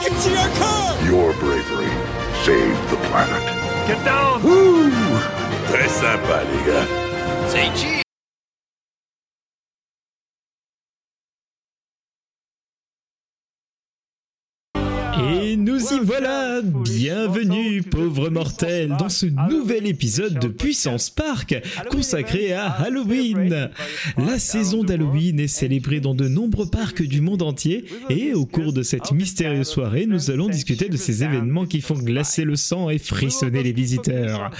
Hey, I can see our car! Your bravery saved the planet. Get down! Très sympa, les gars. Nous y voilà Bienvenue, pauvres mortels, dans ce nouvel épisode de Puissance Park consacré à Halloween. La saison d'Halloween est célébrée dans de nombreux parcs du monde entier et au cours de cette mystérieuse soirée, nous allons discuter de ces événements qui font glacer le sang et frissonner les visiteurs.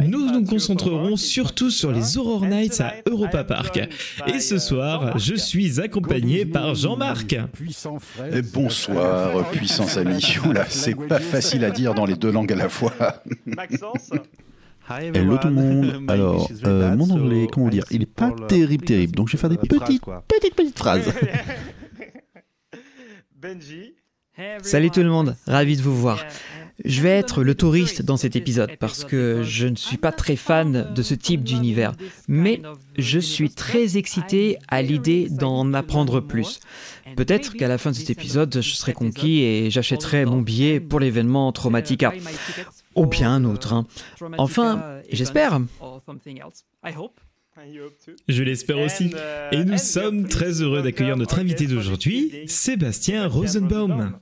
Nous nous concentrerons surtout sur les Horror Nights à Europa Park. Et ce soir, je suis accompagné par Jean-Marc. Bonsoir, puissance ami. C'est pas facile à dire dans les deux langues à la fois. Maxence Hello tout le monde. Alors, euh, mon anglais, comment dire, il est pas terrible, terrible. Donc je vais faire des petites, petites, petites phrases. Benji Salut tout le monde, ravi de vous voir. Je vais être le touriste dans cet épisode parce que je ne suis pas très fan de ce type d'univers, mais je suis très excité à l'idée d'en apprendre plus. Peut-être qu'à la fin de cet épisode, je serai conquis et j'achèterai mon billet pour l'événement Traumatica, ou bien un autre. hein. Enfin, j'espère. Je l'espère aussi. Et nous sommes très heureux d'accueillir notre invité d'aujourd'hui, Sébastien Rosenbaum.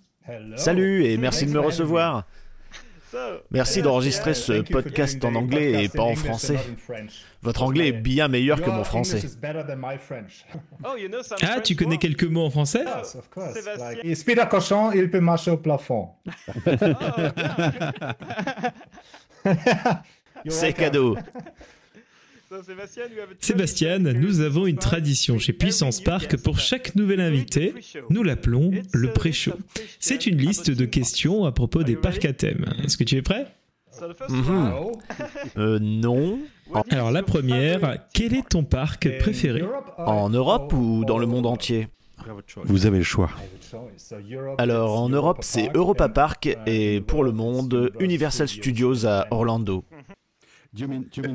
Salut et merci de me recevoir. Merci d'enregistrer ce podcast en anglais et pas en français. Votre anglais est bien meilleur que mon français. Oh, Ah, French tu connais quelques mots en français? Sébastien. Il speed un cochon, il peut marcher au plafond. C'est cadeau. Sébastien, nous avons une tradition chez Puissance Park pour chaque nouvel invité. Nous l'appelons le pré-show. C'est une liste de questions à propos des parcs à thème. Est-ce que tu es prêt? Mhm. Euh, non. Alors la première, quel est ton parc préféré? En Europe ou dans le monde entier? Vous avez le choix. Alors en Europe c'est Europa Park et pour le monde Universal Studios à Orlando.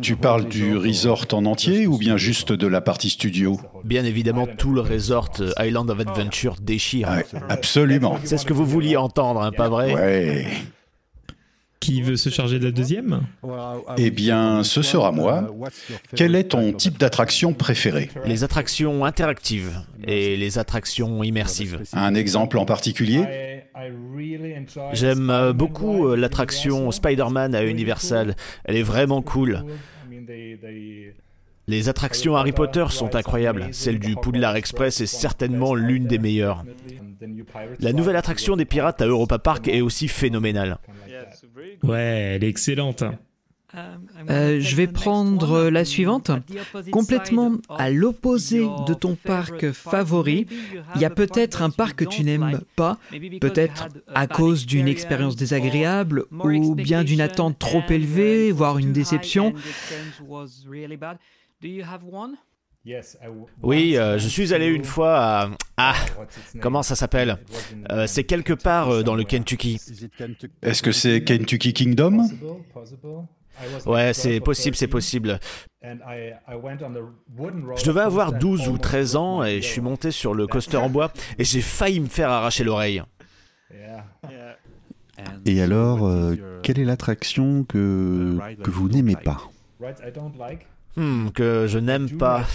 Tu parles du resort en entier ou bien juste de la partie studio Bien évidemment tout le resort euh, Island of Adventure déchire. Ouais, absolument. C'est ce que vous vouliez entendre, hein, pas vrai? Ouais. Qui veut se charger de la deuxième Eh bien, ce sera moi. Quel est ton type d'attraction préférée Les attractions interactives et les attractions immersives. Un exemple en particulier J'aime euh, beaucoup euh, l'attraction Spider-Man à Universal. Elle est vraiment cool. Les attractions Harry Potter sont incroyables. Celle du Poudlard Express est certainement l'une des meilleures. La nouvelle attraction des pirates à Europa Park est aussi phénoménale. Ouais, elle est excellente. Euh, je vais prendre la suivante. Complètement à l'opposé de ton parc favori, il y a peut-être un parc que tu n'aimes pas, peut-être à cause d'une expérience désagréable ou bien d'une attente trop élevée, voire une déception. Oui, euh, je suis allé une fois à... Ah, comment ça s'appelle Euh, C'est quelque part euh, dans le Kentucky. Est-ce que c'est Kentucky Kingdom? Ouais, c'est possible, c'est possible. Je devais avoir 12 ou 13 ans et je suis monté sur le coaster en bois et j'ai failli me faire arracher l'oreille. Yeah. Et alors, euh, quelle est l'attraction que, que vous n'aimez pas? Hmm, que je n'aime pas.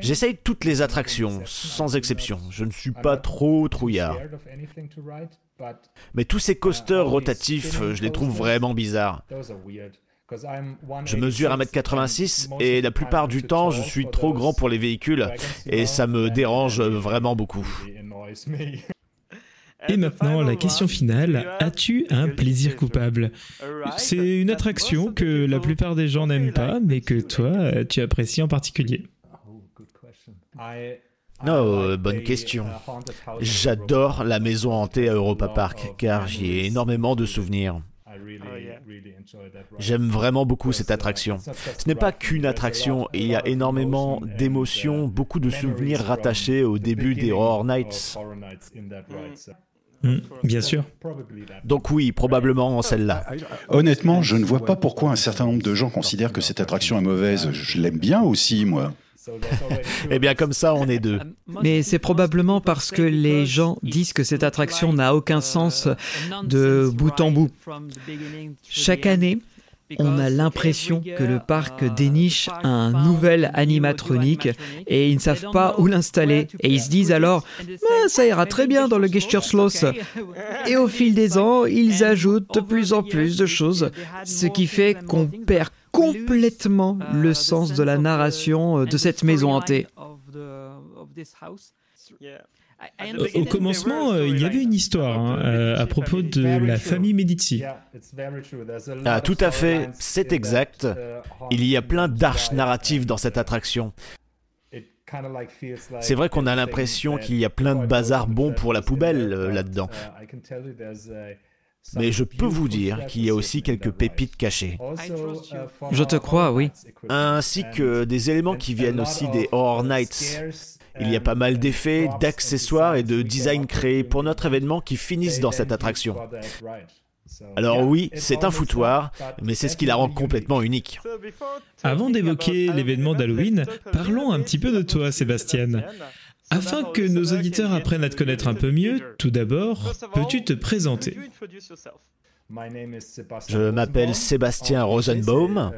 J'essaye toutes les attractions, sans exception. Je ne suis pas trop trouillard. Mais tous ces coasters rotatifs, je les trouve vraiment bizarres. Je mesure 1m86 et la plupart du temps, je suis trop grand pour les véhicules et ça me dérange vraiment beaucoup. Et maintenant, la question finale, as-tu un plaisir coupable? C'est une attraction que la plupart des gens n'aiment pas, mais que toi, tu apprécies en particulier. Oh, euh, bonne question. J'adore la maison hantée à Europa Park car j'y ai énormément de souvenirs. J'aime vraiment beaucoup cette attraction. Ce n'est pas qu'une attraction, il y a énormément d'émotions, beaucoup de souvenirs rattachés au début des Horror Nights. Bien sûr. Donc oui, probablement celle-là. Honnêtement, je ne vois pas pourquoi un certain nombre de gens considèrent que cette attraction est mauvaise. Je l'aime bien aussi, moi. Eh bien, comme ça, on est deux. Mais c'est probablement parce que les gens disent que cette attraction n'a aucun sens de bout en bout. Chaque année, on a l'impression que le parc déniche un nouvel animatronique et ils ne savent pas où l'installer. Et ils se disent alors, Ah, ça ira très bien dans le Schloss. Et au fil des ans, ils ajoutent de plus en plus de choses, ce qui fait qu'on perd complètement le sens de la narration de cette maison hantée. Au commencement, euh, il y avait une histoire hein, euh, à propos de la famille Medici. Ah, tout à fait, c'est exact. Il y a plein d'arches narratives dans cette attraction. C'est vrai qu'on a l'impression qu'il y a plein de bazar bons pour la poubelle là-dedans. Mais je peux vous dire qu'il y a aussi quelques pépites cachées. Je te crois, oui. Ainsi que des éléments qui viennent aussi des Horror Nights. Il y a pas mal d'effets, d'accessoires et de design créés pour notre événement qui finissent dans cette attraction. Alors oui, c'est un foutoir, mais c'est ce qui la rend complètement unique. Avant d'évoquer l'événement d'Halloween, parlons un petit peu de toi, Sébastien. Afin que nos auditeurs apprennent à te connaître un peu mieux, tout d'abord, peux-tu te présenter? Je m'appelle Sébastien Rosenbaum.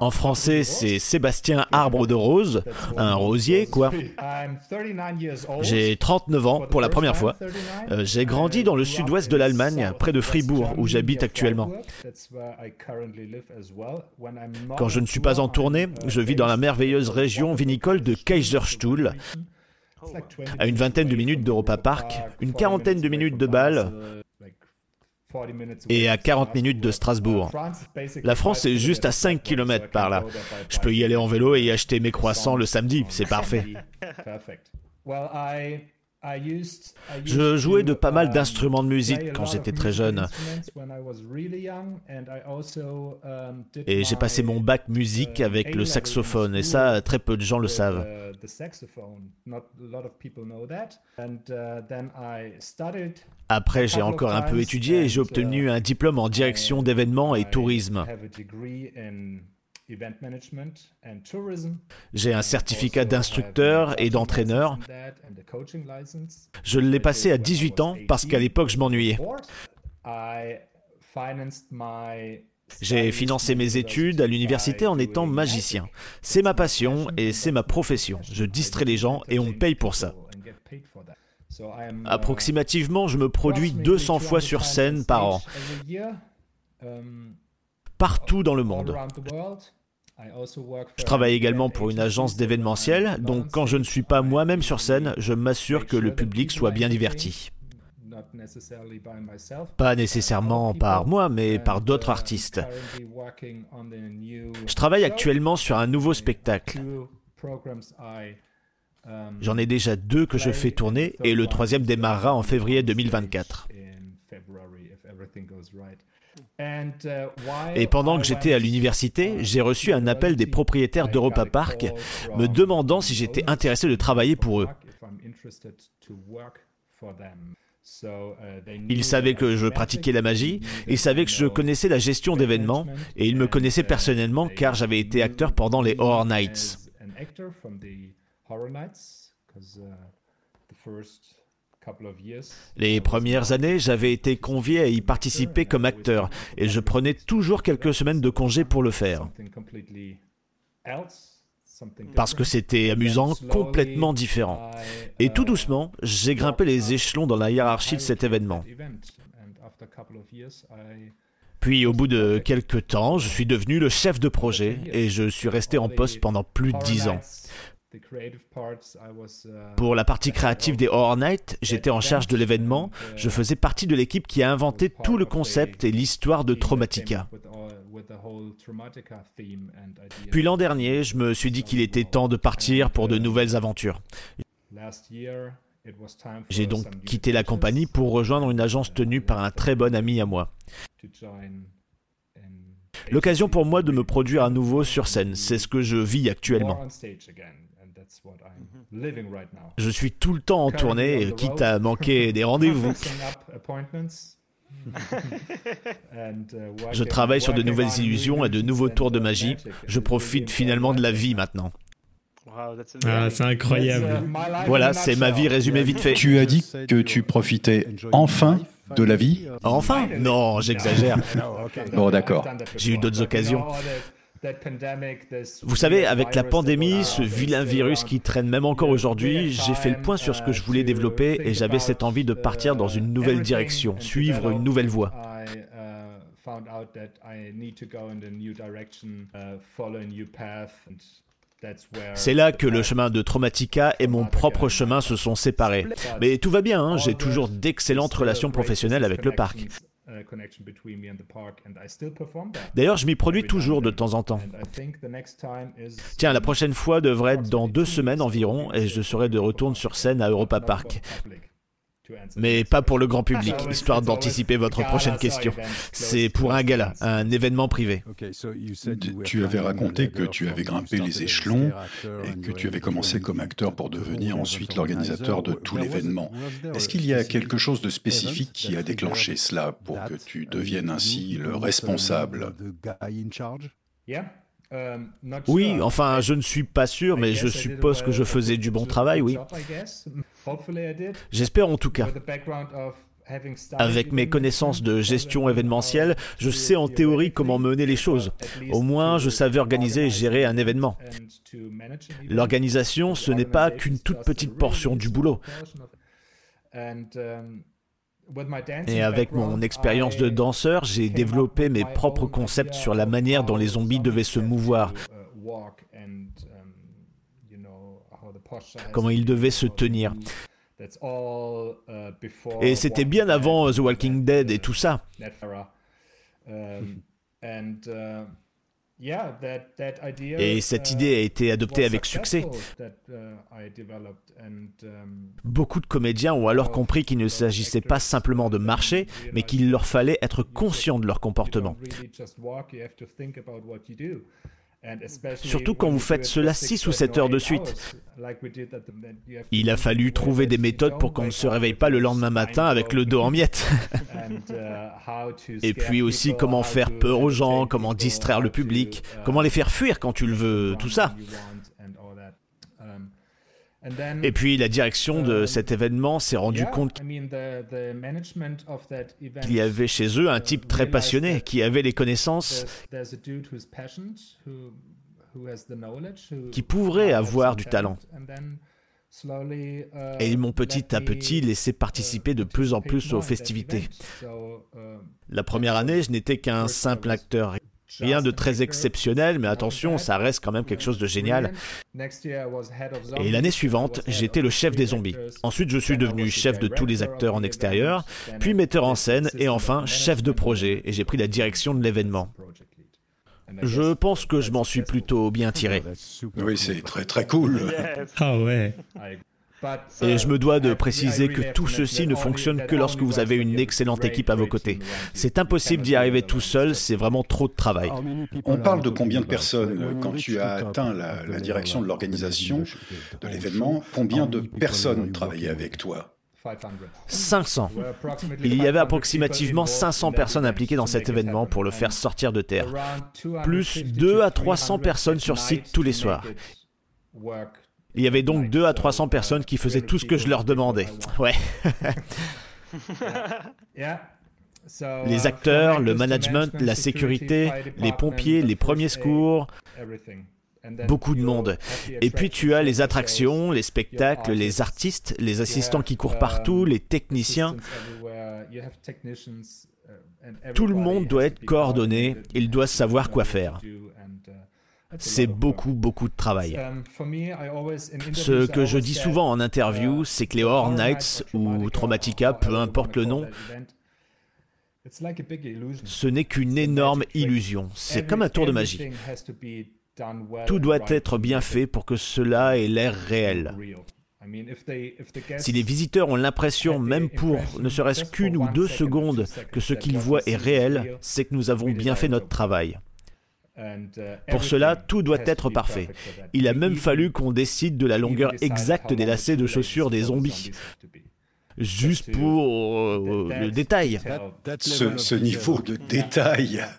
En français, c'est Sébastien Arbre de Rose, un rosier, quoi. J'ai 39 ans pour la première fois. Euh, j'ai grandi dans le sud-ouest de l'Allemagne, près de Fribourg, où j'habite actuellement. Quand je ne suis pas en tournée, je vis dans la merveilleuse région vinicole de Kaiserstuhl, à une vingtaine de minutes d'Europa Park, une quarantaine de minutes de Bâle, et à 40 minutes de Strasbourg. La France est juste à 5 km par là. Je peux y aller en vélo et y acheter mes croissants le samedi, c'est parfait. Je jouais de pas mal d'instruments de musique quand j'étais très jeune. Et j'ai passé mon bac musique avec le saxophone, et ça, très peu de gens le savent. Après, j'ai encore un peu étudié et j'ai obtenu un diplôme en direction d'événements et tourisme. J'ai un certificat d'instructeur et d'entraîneur. Je l'ai passé à 18 ans parce qu'à l'époque je m'ennuyais. J'ai financé mes études à l'université en étant magicien. C'est ma passion et c'est ma profession. Je distrais les gens et on me paye pour ça. Approximativement, je me produis 200 fois sur scène par an, partout dans le monde. Je travaille également pour une agence d'événementiel, donc quand je ne suis pas moi-même sur scène, je m'assure que le public soit bien diverti. Pas nécessairement par moi, mais par d'autres artistes. Je travaille actuellement sur un nouveau spectacle. J'en ai déjà deux que je fais tourner et le troisième démarrera en février 2024. Et pendant que j'étais à l'université, j'ai reçu un appel des propriétaires d'Europa Park me demandant si j'étais intéressé de travailler pour eux. Ils savaient que je pratiquais la magie, ils savaient que je connaissais la gestion d'événements, et ils me connaissaient personnellement car j'avais été acteur pendant les Horror Nights. Les premières années, j'avais été convié à y participer comme acteur et je prenais toujours quelques semaines de congé pour le faire. Parce que c'était amusant, complètement différent. Et tout doucement, j'ai grimpé les échelons dans la hiérarchie de cet événement. Puis au bout de quelques temps, je suis devenu le chef de projet et je suis resté en poste pendant plus de dix ans. Pour la partie créative des Horror Nights, j'étais en charge de l'événement. Je faisais partie de l'équipe qui a inventé tout le concept et l'histoire de Traumatica. Puis l'an dernier, je me suis dit qu'il était temps de partir pour de nouvelles aventures. J'ai donc quitté la compagnie pour rejoindre une agence tenue par un très bon ami à moi. L'occasion pour moi de me produire à nouveau sur scène, c'est ce que je vis actuellement. Je suis tout le temps en tournée, quitte à manquer des rendez-vous. Je travaille sur de nouvelles illusions et de nouveaux tours de magie. Je profite finalement de la vie maintenant. Ah, c'est incroyable. Voilà, c'est ma vie résumée vite fait. Tu as dit que tu profitais enfin de la vie? Enfin? Non, j'exagère. Bon, d'accord. J'ai eu d'autres occasions. Vous savez, avec la pandémie, ce vilain virus qui traîne même encore aujourd'hui, j'ai fait le point sur ce que je voulais développer et j'avais cette envie de partir dans une nouvelle direction, suivre une nouvelle voie. C'est là que le chemin de Traumatica et mon propre chemin se sont séparés. Mais tout va bien, hein, j'ai toujours d'excellentes relations professionnelles avec le parc. D'ailleurs, je m'y produis toujours de temps en temps. Tiens, la prochaine fois devrait être dans deux semaines environ et je serai de retour sur scène à Europa Park. Mais pas pour le grand public, histoire d'anticiper votre prochaine question. C'est pour un gala, un événement privé. Tu avais raconté que tu avais grimpé les échelons et que tu avais commencé comme acteur pour devenir ensuite l'organisateur de tout l'événement. Est-ce qu'il y a quelque chose de spécifique qui a déclenché cela pour que tu deviennes ainsi le responsable? Oui, enfin, je ne suis pas sûr, mais je suppose que je faisais du bon travail, oui. J'espère en tout cas. Avec mes connaissances de gestion événementielle, je sais en théorie comment mener les choses. Au moins, je savais organiser et gérer un événement. L'organisation, ce n'est pas qu'une toute petite portion du boulot. Et avec mon expérience de danseur, j'ai développé mes propres concepts sur la manière dont les zombies devaient se mouvoir, comment ils devaient se tenir. Et c'était bien avant The Walking Dead et tout ça. Et cette idée a été adoptée avec succès. Beaucoup de comédiens ont alors compris qu'il ne s'agissait pas simplement de marcher, mais qu'il leur fallait être conscient de leur comportement. Surtout quand vous faites cela 6 ou 7 heures de suite. Il a fallu trouver des méthodes pour qu'on ne se réveille pas le lendemain matin avec le dos en miettes. Et puis aussi comment faire peur aux gens, comment distraire le public, comment les faire fuir quand tu le veux, tout ça. Et puis la direction de cet événement s'est rendu compte qu'il y avait chez eux un type très passionné, qui avait les connaissances, qui pourrait avoir du talent. Et ils m'ont petit à petit laissé participer de plus en plus aux festivités. La première année, je n'étais qu'un simple acteur. Rien de très exceptionnel, mais attention, ça reste quand même quelque chose de génial. Et l'année suivante, j'étais le chef des zombies. Ensuite, je suis devenu chef de tous les acteurs en extérieur, puis metteur en scène, et enfin chef de projet, et j'ai pris la direction de l'événement. Je pense que je m'en suis plutôt bien tiré. Oui, c'est très très cool. Ah ouais. Et je me dois de préciser que tout ceci ne fonctionne que lorsque vous avez une excellente équipe à vos côtés. C'est impossible d'y arriver tout seul, c'est vraiment trop de travail. On parle de combien de personnes quand tu as atteint la, la direction de l'organisation de l'événement Combien de personnes travaillaient avec toi 500. Il y avait approximativement 500 personnes impliquées dans cet événement pour le faire sortir de terre. Plus 2 à 300 personnes sur site tous les soirs. Il y avait donc 2 à 300 personnes qui faisaient tout ce que je leur demandais. Ouais. les acteurs, le management, la sécurité, les pompiers, les premiers secours, beaucoup de monde. Et puis tu as les attractions, les spectacles, les artistes, les assistants qui courent partout, les techniciens. Tout le monde doit être coordonné, il doit savoir quoi faire. C'est beaucoup, beaucoup de travail. Ce que je dis souvent en interview, c'est que les Horror Nights ou Traumatica, peu importe le nom, ce n'est qu'une énorme illusion. C'est comme un tour de magie. Tout doit être bien fait pour que cela ait l'air réel. Si les visiteurs ont l'impression, même pour ne serait-ce qu'une ou deux secondes, que ce qu'ils voient est réel, c'est que nous avons bien fait notre travail. Pour cela, tout doit être parfait. Il a même fallu qu'on décide de la longueur exacte des lacets de chaussures des zombies. Juste pour euh, le détail. Ce, ce niveau de détail.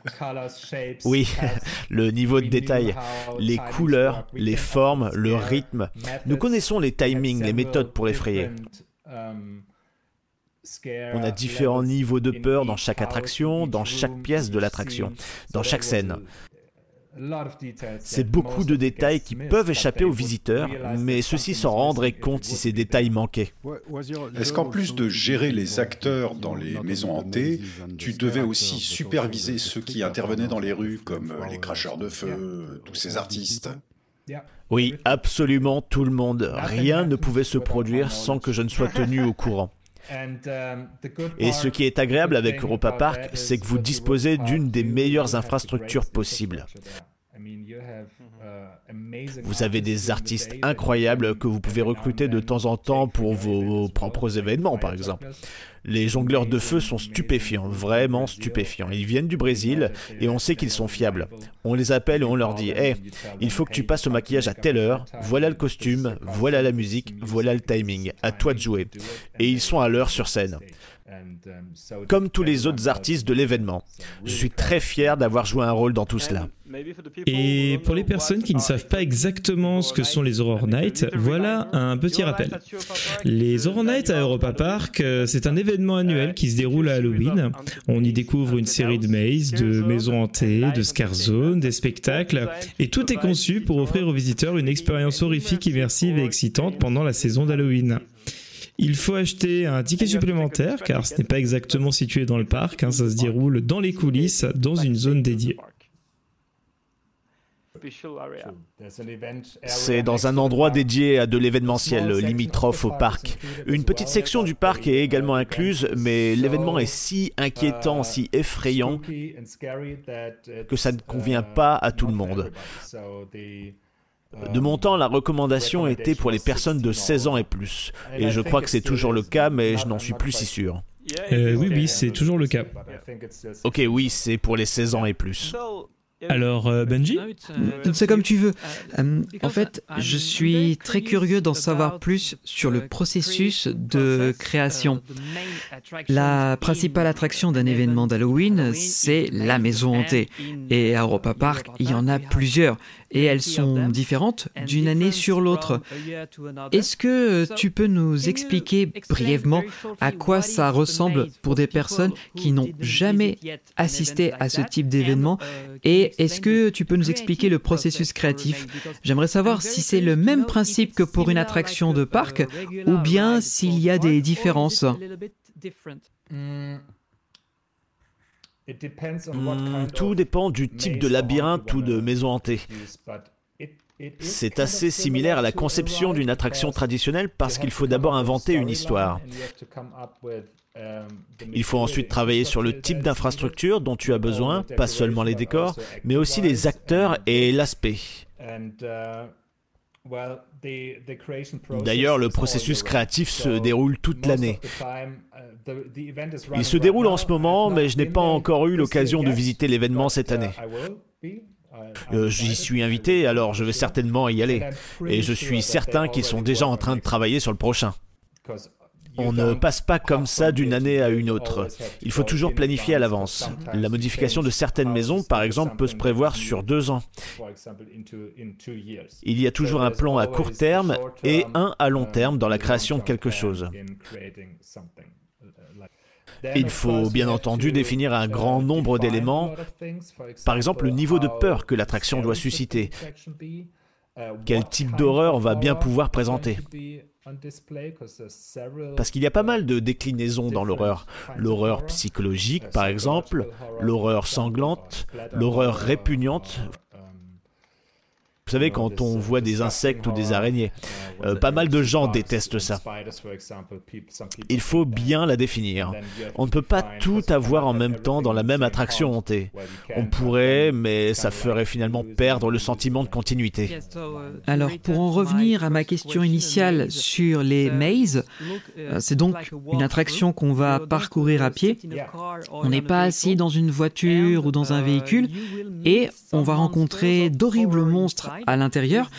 Oui, le niveau de détail. Les couleurs, les formes, le rythme. Nous connaissons les timings, les méthodes pour l'effrayer. On a différents niveaux de peur dans chaque attraction, dans chaque pièce de l'attraction, dans chaque scène. C'est beaucoup de détails qui peuvent échapper aux visiteurs, mais ceux-ci s'en rendraient compte si ces détails manquaient. Est-ce qu'en plus de gérer les acteurs dans les maisons hantées, tu devais aussi superviser ceux qui intervenaient dans les rues, comme les cracheurs de feu, tous ces artistes. Oui, absolument tout le monde. Rien ne pouvait se produire sans que je ne sois tenu au courant. Et ce qui est agréable avec Europa Park, c'est que vous disposez d'une des meilleures infrastructures possibles. Vous avez des artistes incroyables que vous pouvez recruter de temps en temps pour vos propres événements, par exemple. Les jongleurs de feu sont stupéfiants, vraiment stupéfiants. Ils viennent du Brésil et on sait qu'ils sont fiables. On les appelle et on leur dit Hé, il faut que tu passes au maquillage à telle heure, voilà le costume, voilà la musique, voilà le timing, à toi de jouer. Et ils sont à l'heure sur scène comme tous les autres artistes de l'événement. Je suis très fier d'avoir joué un rôle dans tout cela. Et pour les personnes qui ne savent pas exactement ce que sont les Horror Nights, voilà un petit rappel. Les Horror Nights à Europa Park, euh, c'est un événement annuel qui se déroule à Halloween. On y découvre une série de mazes, de maisons hantées, de scare zones, des spectacles, et tout est conçu pour offrir aux visiteurs une expérience horrifique, immersive et excitante pendant la saison d'Halloween. Il faut acheter un ticket supplémentaire car ce n'est pas exactement situé dans le parc, hein, ça se déroule dans les coulisses, dans une zone dédiée. C'est dans un endroit dédié à de l'événementiel, limitrophe au parc. Une petite section du parc est également incluse, mais l'événement est si inquiétant, si effrayant, que ça ne convient pas à tout le monde. De mon temps, la recommandation était pour les personnes de 16 ans et plus. Et je crois que c'est toujours le cas, mais je n'en suis plus si sûr. Euh, oui, oui, c'est toujours le cas. Ok, oui, c'est pour les 16 ans et plus. Alors, euh, Benji C'est comme tu veux. Euh, en fait, je suis très curieux d'en savoir plus sur le processus de création. La principale attraction d'un événement d'Halloween, c'est la maison hantée. Et à Europa Park, il y en a plusieurs. Et elles sont différentes d'une année sur l'autre. Est-ce que tu peux nous expliquer brièvement à quoi ça ressemble pour des personnes qui n'ont jamais assisté à ce type d'événement? Et est-ce que tu peux nous expliquer le processus créatif? J'aimerais savoir si c'est le même principe que pour une attraction de parc ou bien s'il y a des différences. Hmm, tout dépend du type de labyrinthe ou de maison hantée. C'est assez similaire à la conception d'une attraction traditionnelle parce qu'il faut d'abord inventer une histoire. Il faut ensuite travailler sur le type d'infrastructure dont tu as besoin, pas seulement les décors, mais aussi les acteurs et l'aspect. D'ailleurs, le processus créatif se déroule toute l'année. Il se déroule en ce moment, mais je n'ai pas encore eu l'occasion de visiter l'événement cette année. Euh, j'y suis invité, alors je vais certainement y aller. Et je suis certain qu'ils sont déjà en train de travailler sur le prochain. On ne passe pas comme ça d'une année à une autre. Il faut toujours planifier à l'avance. La modification de certaines maisons, par exemple, peut se prévoir sur deux ans. Il y a toujours un plan à court terme et un à long terme dans la création de quelque chose. Il faut bien entendu définir un grand nombre d'éléments, par exemple le niveau de peur que l'attraction doit susciter, quel type d'horreur on va bien pouvoir présenter? Parce qu'il y a pas mal de déclinaisons dans l'horreur. L'horreur psychologique, par exemple, l'horreur sanglante, l'horreur répugnante. Vous savez, quand on voit des insectes ou des araignées, euh, pas mal de gens détestent ça. Il faut bien la définir. On ne peut pas tout avoir en même temps dans la même attraction hantée. On pourrait, mais ça ferait finalement perdre le sentiment de continuité. Alors, pour en revenir à ma question initiale sur les mazes, euh, c'est donc une attraction qu'on va parcourir à pied. On n'est pas assis dans une voiture ou dans un véhicule et on va rencontrer d'horribles monstres à l'intérieur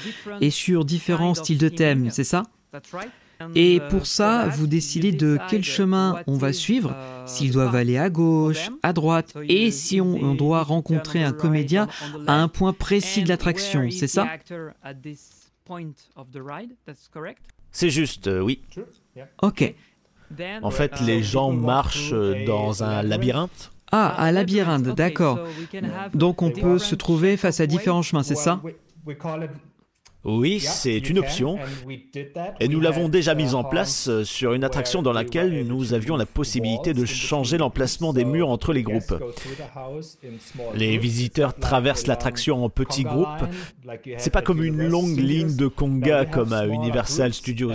et sur différents styles de thèmes, c'est ça? Et pour ça, vous décidez de quel chemin on va suivre, s'ils doivent aller à gauche, à droite, et si on, doit rencontrer un comédien à un point précis de l'attraction, c'est ça? C'est juste, euh, oui. Ok. En fait, les gens marchent dans un labyrinthe. Ah, un labyrinthe, d'accord. Donc on peut se trouver face à différents chemins, c'est ça? we call it oui, c'est une option. Et nous l'avons déjà mise en place euh, sur une attraction dans laquelle nous avions la possibilité de changer l'emplacement des murs entre les groupes. Les visiteurs traversent l'attraction en petits groupes. C'est pas comme une longue ligne de conga comme à Universal Studios.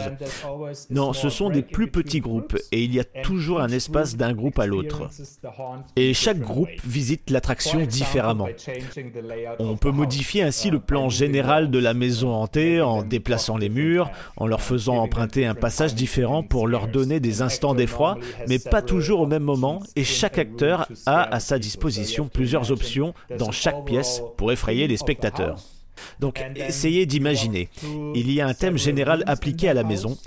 Non, ce sont des plus petits groupes et il y a toujours un espace d'un groupe à l'autre. Et chaque groupe visite l'attraction différemment. On peut modifier ainsi le plan général de la maison en déplaçant les murs, en leur faisant emprunter un passage différent pour leur donner des instants d'effroi, mais pas toujours au même moment, et chaque acteur a à sa disposition plusieurs options dans chaque pièce pour effrayer les spectateurs. Donc essayez d'imaginer. Il y a un thème général appliqué à la maison.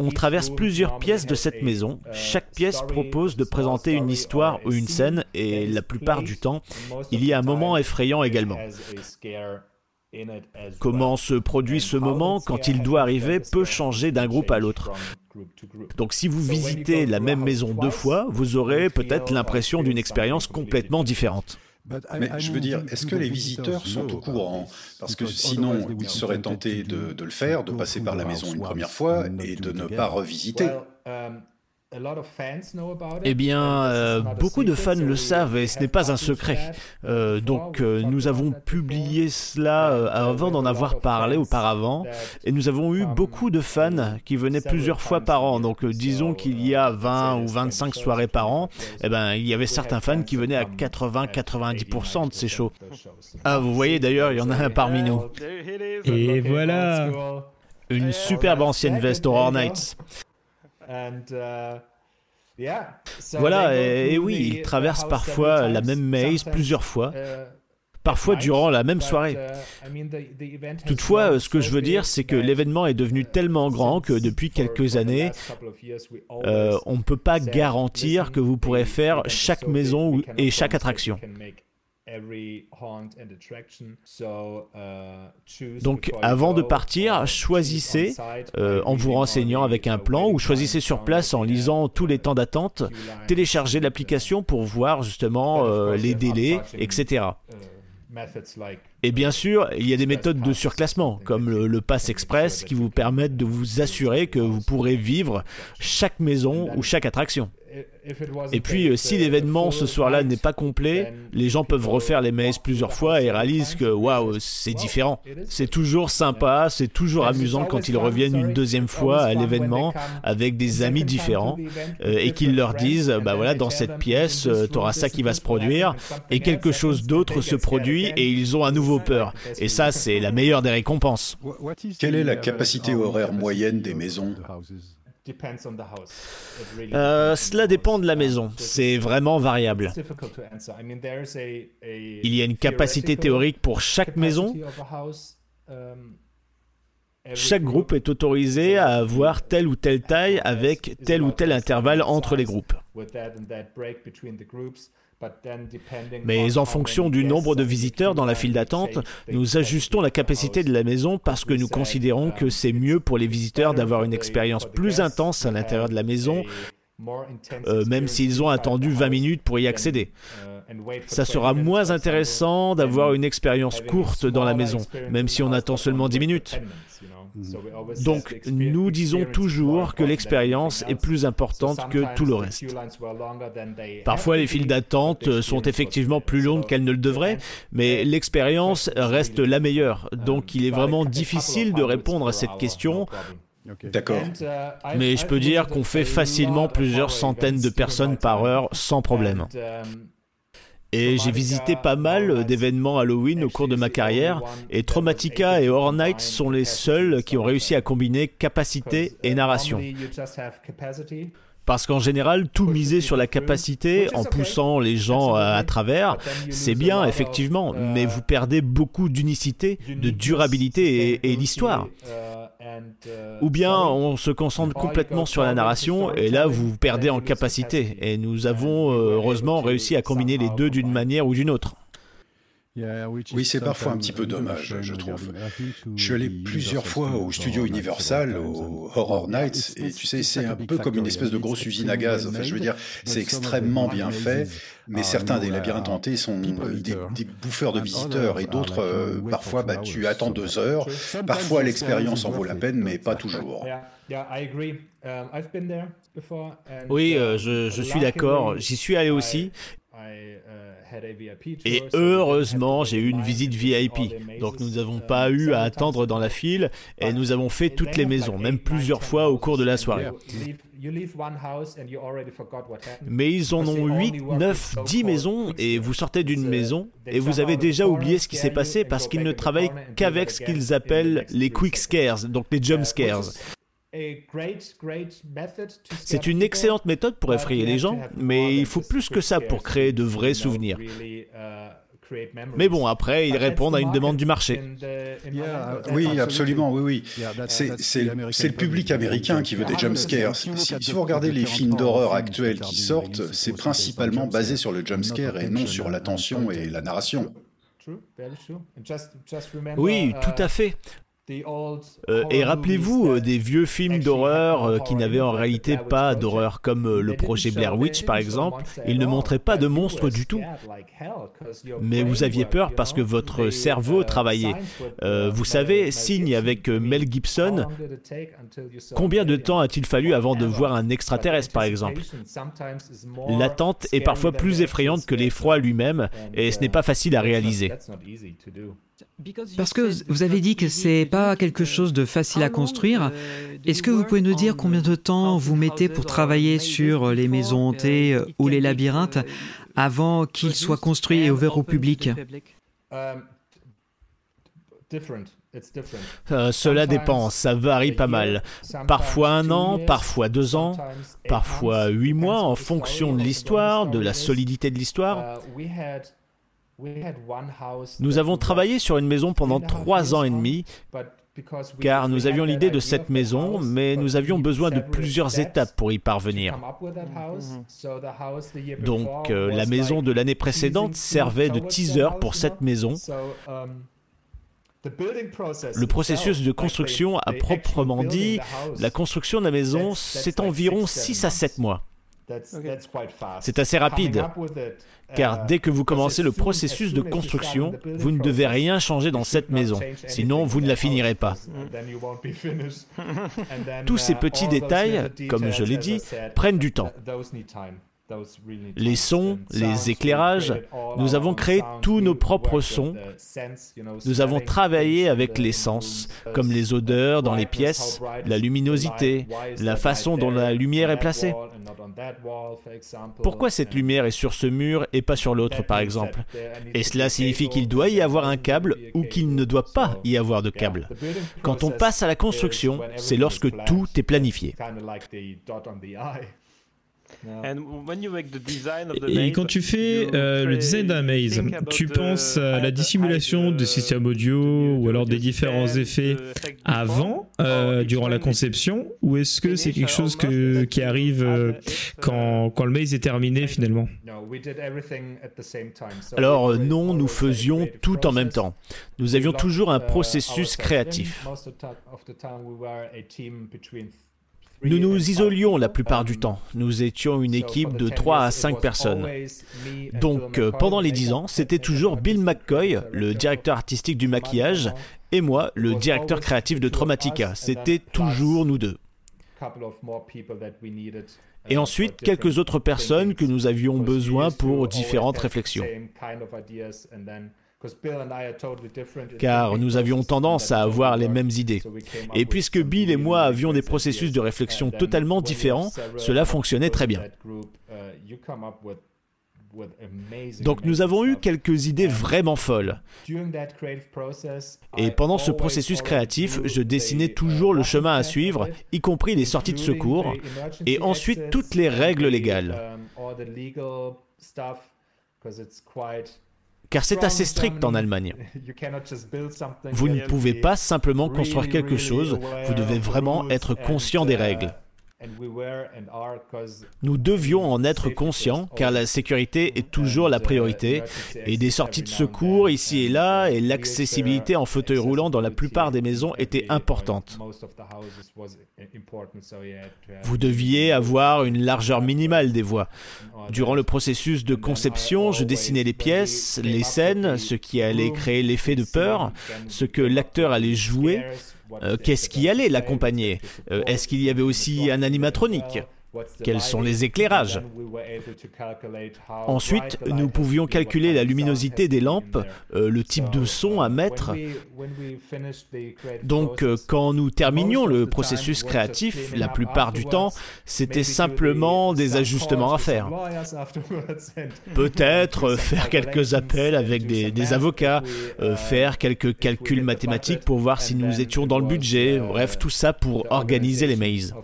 On traverse plusieurs pièces de cette maison. Chaque pièce propose de présenter une histoire ou une scène et la plupart du temps, il y a un moment effrayant également. Comment se produit ce moment quand il doit arriver peut changer d'un groupe à l'autre. Donc si vous visitez la même maison deux fois, vous aurez peut-être l'impression d'une expérience complètement différente. Mais je veux dire, est-ce que les visiteurs sont au courant Parce que sinon, ils seraient tentés de, de, le faire, de passer par la maison une première fois et de ne pas revisiter. Eh bien, euh, beaucoup de fans le savent et ce n'est pas un secret. Euh, donc, euh, nous avons publié cela avant d'en avoir parlé auparavant et nous avons eu beaucoup de fans qui venaient plusieurs fois par an. Donc, disons qu'il y a 20 ou 25 soirées par an. Eh ben, il y avait certains fans qui venaient à 80-90% de ces shows. Ah, vous voyez d'ailleurs, il y en a un parmi nous. Et voilà. Une superbe ancienne veste Horror Nights. Uh, voilà, et, oui, ils traversent parfois la même maze plusieurs fois, uh, parfois durant la même soirée. uh, Toutefois, ce que je veux dire, c'est que l'événement est devenu tellement grand que depuis quelques années, euh, on ne peut pas garantir que vous pourrez faire chaque maison et chaque attraction. Donc avant de partir, choisissez euh, en vous renseignant avec un plan ou choisissez sur place en lisant tous les temps d'attente, téléchargez l'application pour voir justement euh, les délais, etc. Et bien sûr, il y a des méthodes de surclassement, comme le, le, Pass Express, qui vous permettent de vous assurer que vous pourrez vivre chaque maison ou chaque attraction. Et puis, euh, si l'événement ce soir-là n'est pas complet, les gens peuvent refaire les messes plusieurs fois et réalisent que waouh, c'est différent. C'est toujours sympa, c'est toujours amusant quand ils reviennent une deuxième fois à l'événement avec des amis différents euh, et qu'ils leur disent bah voilà, dans cette pièce, euh, tu auras ça qui va se produire et quelque chose d'autre se produit et ils ont à nouveau peur. Et ça, c'est la meilleure des récompenses. Quelle est la capacité horaire moyenne des maisons? Euh, cela dépend de la maison, c'est vraiment variable. Il y a une capacité théorique pour chaque maison. Chaque groupe est autorisé à avoir telle ou telle taille avec tel ou tel intervalle entre les groupes. Mais en fonction du nombre de visiteurs dans la file d'attente, nous ajustons la capacité de la maison parce que nous considérons que c'est mieux pour les visiteurs d'avoir une expérience plus intense à l'intérieur de la maison, euh, même s'ils ont attendu 20 minutes pour y accéder. Ça sera moins intéressant d'avoir une expérience courte dans la maison, même si on attend seulement 10 minutes. Donc nous disons toujours que l'expérience est plus importante que tout le reste. Parfois les files d'attente sont effectivement plus longues qu'elles ne le devraient, mais l'expérience reste la meilleure. Donc il est vraiment difficile de répondre à cette question. D'accord. Mais je peux dire qu'on fait facilement plusieurs centaines de personnes par heure sans problème. Et j'ai visité pas mal d'événements Halloween au cours de ma carrière, et Traumatica et Horror Nights sont les seuls qui ont réussi à combiner capacité et narration. Parce qu'en général, tout miser sur la capacité en poussant les gens à, travers, c'est bien effectivement, mais vous perdez beaucoup d'unicité, de durabilité et, et l'histoire. Ou bien on se concentre complètement sur la narration et là vous perdez en capacité. Et nous avons euh, heureusement réussi à combiner les deux d'une manière ou d'une autre. Oui, c'est parfois un petit peu dommage, je trouve. Je suis allé plusieurs fois au studio Universal, au Horror Nights, et tu sais, c'est un peu comme une espèce de grosse usine à gaz. Enfin, je veux dire, c'est extrêmement bien fait, mais certains des labyrinthes hantés sont des, bouffeurs de visiteurs, et d'autres, euh, parfois, bah, tu attends deux heures. Parfois, l'expérience en vaut la peine, mais pas toujours. Oui, euh, je, je suis d'accord. J'y suis allé aussi. Et heureusement, j'ai eu une visite VIP. Donc nous n'avons pas eu à attendre dans la file et nous avons fait toutes les maisons, même plusieurs fois au cours de la soirée. Mais ils en ont 8, 9, 10 maisons et vous sortez d'une maison et vous avez déjà oublié ce qui s'est passé parce qu'ils ne travaillent qu'avec ce qu'ils appellent les quick scares, donc les jump scares. C'est une excellente méthode pour effrayer les gens, mais il faut plus que ça pour créer de vrais souvenirs. Mais bon, après, ils répondent à une demande du marché. Oui, absolument, oui, oui. C'est le public américain qui veut des jumpscares. Si, si vous regardez les films d'horreur actuels qui sortent, c'est principalement basé sur le jumpscare et non sur l'attention et la narration. Oui, tout à fait. Euh, et rappelez-vous euh, des vieux films d'horreur euh, qui n'avaient en réalité pas d'horreur, comme le projet Blair Witch par exemple. Ils ne montraient pas de monstres du tout. Mais vous aviez peur parce que votre cerveau travaillait. vous savez, signe avec Mel Gibson, combien de temps a-t-il fallu avant de voir un extraterrestre par exemple? L'attente est parfois plus effrayante que l'effroi lui-même et ce n'est pas facile à réaliser. Parce que vous avez dit que c'est pas quelque chose de facile à construire. Est-ce que vous pouvez nous dire combien de temps vous mettez pour travailler sur les maisons hantées euh, ou les labyrinthes avant qu'ils soient construits et ouverts au public? euh, cela dépend, ça varie pas mal. Parfois un an, parfois deux ans, parfois huit mois en fonction de l'histoire, de la solidité de l'histoire. Nous avons travaillé sur une maison pendant trois ans et demi, car nous avions l'idée de cette maison, mais nous avions besoin de plusieurs étapes pour y parvenir. Donc euh, la maison de l'année précédente servait de teaser pour cette maison. Le processus de construction à proprement dit, la construction de la maison, c'est environ 6 à 7 mois. C'est assez rapide, car dès que vous commencez le processus de construction, vous ne devez rien changer dans cette maison, sinon vous ne la finirez pas. Tous ces petits détails, comme je l'ai dit, prennent du temps. Les sons, les éclairages, nous avons créé tous nos propres sons. Nous avons travaillé avec les sens, comme les odeurs dans les pièces, la luminosité, la façon dont la lumière est placée. Pourquoi cette lumière est sur ce mur et pas sur l'autre, par exemple? Et cela signifie qu'il doit y avoir un câble ou qu'il ne doit pas y avoir de câble. Quand on passe à la construction, c'est lorsque tout est planifié. Et quand tu fais euh, le design d'un maze, tu penses à la dissimulation de systèmes audio ou alors des différents effets avant, euh, durant la conception, ou est-ce que c'est quelque chose que, qui arrive euh, quand, quand le maze est terminé finalement Alors non, nous faisions tout en même temps. Nous avions toujours un processus créatif. Nous nous isolions la plupart du temps. Nous étions une équipe de 3 à 5 personnes. Donc euh, pendant les 10 ans, c'était toujours Bill McCoy, le directeur artistique du maquillage, et moi, le directeur créatif de Traumatica. C'était toujours nous deux. Et ensuite, quelques autres personnes que nous avions besoin pour différentes réflexions. Car nous avions tendance à avoir les mêmes idées. Et puisque Bill et moi avions des processus de réflexion totalement différents, cela fonctionnait très bien. Donc nous avons eu quelques idées vraiment folles. Et pendant ce processus créatif, je dessinais toujours le chemin à suivre, y compris les sorties de secours, et ensuite toutes les règles légales car c'est assez strict en Allemagne. Vous ne pouvez pas simplement construire quelque chose, vous devez vraiment être conscient des règles. Nous devions en être conscients car la sécurité est toujours la priorité et des sorties de secours ici et là et l'accessibilité en fauteuil roulant dans la plupart des maisons étaient importantes. Vous deviez avoir une largeur minimale des voies. Durant le processus de conception, je dessinais les pièces, les scènes, ce qui allait créer l'effet de peur, ce que l'acteur allait jouer qu'est-ce qui allait l'accompagner? Euh, Est-ce qu'il y avait aussi un animatronique? Quels sont les éclairages? Ensuite, nous pouvions calculer la luminosité des lampes, euh, le type de son à mettre. Donc, euh, quand nous terminions le processus créatif, la plupart du temps, c'était simplement des ajustements à faire. Peut-être faire quelques appels avec des, avocats, euh, faire quelques calculs mathématiques pour voir si nous étions dans le budget, bref, tout ça pour organiser les mazes.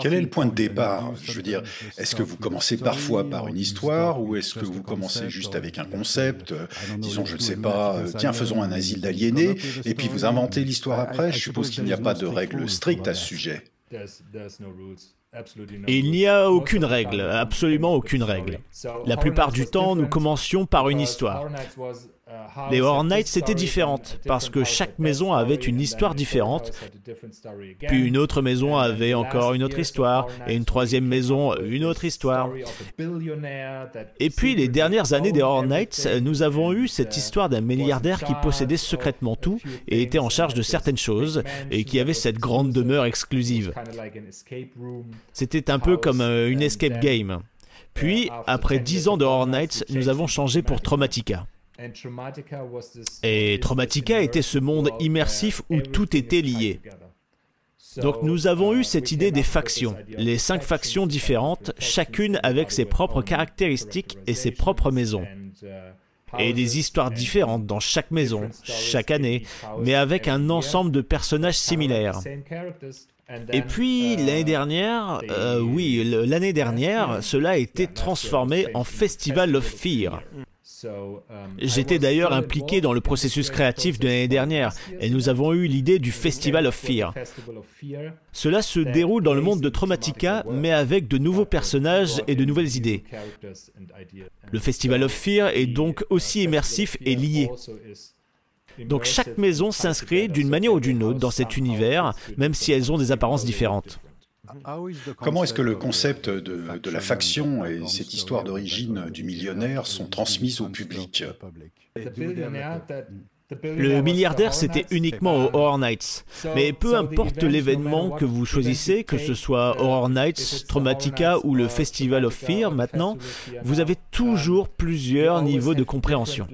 Quel est le point de départ? Je veux dire, est-ce que vous commencez parfois par une histoire ou est-ce que vous commencez juste avec un concept? Disons, je ne sais pas, tiens, faisons un asile d'aliénés, et puis vous inventez l'histoire après. Je suppose qu'il n'y a pas de règles strictes à ce sujet. Il n'y a aucune règle, absolument aucune règle. La plupart du temps, nous commencions par une histoire. Les Horror Nights c'était différentes parce que chaque maison avait une histoire différente, puis une autre maison avait encore une autre histoire, et une troisième maison une autre histoire. Et puis les dernières années des Horror Nights, nous avons eu cette histoire d'un milliardaire qui possédait secrètement tout et était en charge de certaines choses et qui avait cette grande demeure exclusive. C'était un peu comme euh, une escape game. Puis, après dix ans de Horror Nights, nous avons changé pour Traumatica. Et Traumatica était ce monde immersif où tout était lié. Donc nous avons eu cette idée des factions, les cinq factions différentes, chacune avec ses propres caractéristiques et ses propres maisons. Et des histoires différentes dans chaque maison, chaque année, mais avec un ensemble de personnages similaires. Et puis l'année dernière, euh, oui, l'année dernière, cela a été transformé en Festival of Fear. J'étais d'ailleurs impliqué dans le processus créatif de l'année dernière et nous avons eu l'idée du Festival of Fear. Cela se déroule dans le monde de Traumatica mais avec de nouveaux personnages et de nouvelles idées. Le Festival of Fear est donc aussi immersif et lié. Donc chaque maison s'inscrit d'une manière ou d'une autre dans cet univers, même si elles ont des apparences différentes. Comment est-ce que le concept de, la faction et cette histoire d'origine du millionnaire sont transmises au public le milliardaire, c'était uniquement au Horror Nights. Mais peu importe l'événement que vous choisissez, que ce soit Horror Nights, Traumatica ou le Festival of Fear maintenant, vous avez toujours plusieurs niveaux de compréhension.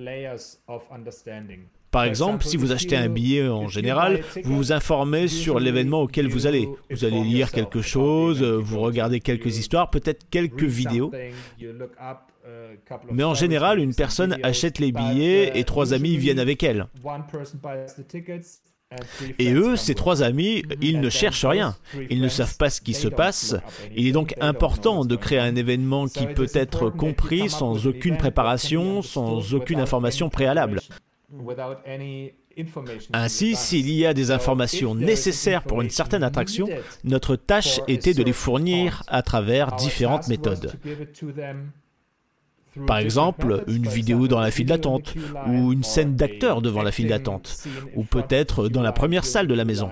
Par exemple, si vous achetez un billet en général, vous vous informez sur l'événement auquel vous allez. Vous allez lire quelque chose, vous regardez quelques histoires, peut-être quelques vidéos. Mais en général, une personne achète les billets et trois amis viennent avec elle. Et eux, ces trois amis, ils ne cherchent rien. Ils ne savent pas ce qui se passe. Il est donc important de créer un événement qui peut être compris sans aucune préparation, sans aucune information préalable. Ainsi, s'il y a des informations nécessaires pour une certaine attraction, notre tâche était de les fournir à travers différentes méthodes. Par exemple, une vidéo dans la file d'attente, ou une scène d'acteur devant la file d'attente, ou peut-être dans la première salle de la maison.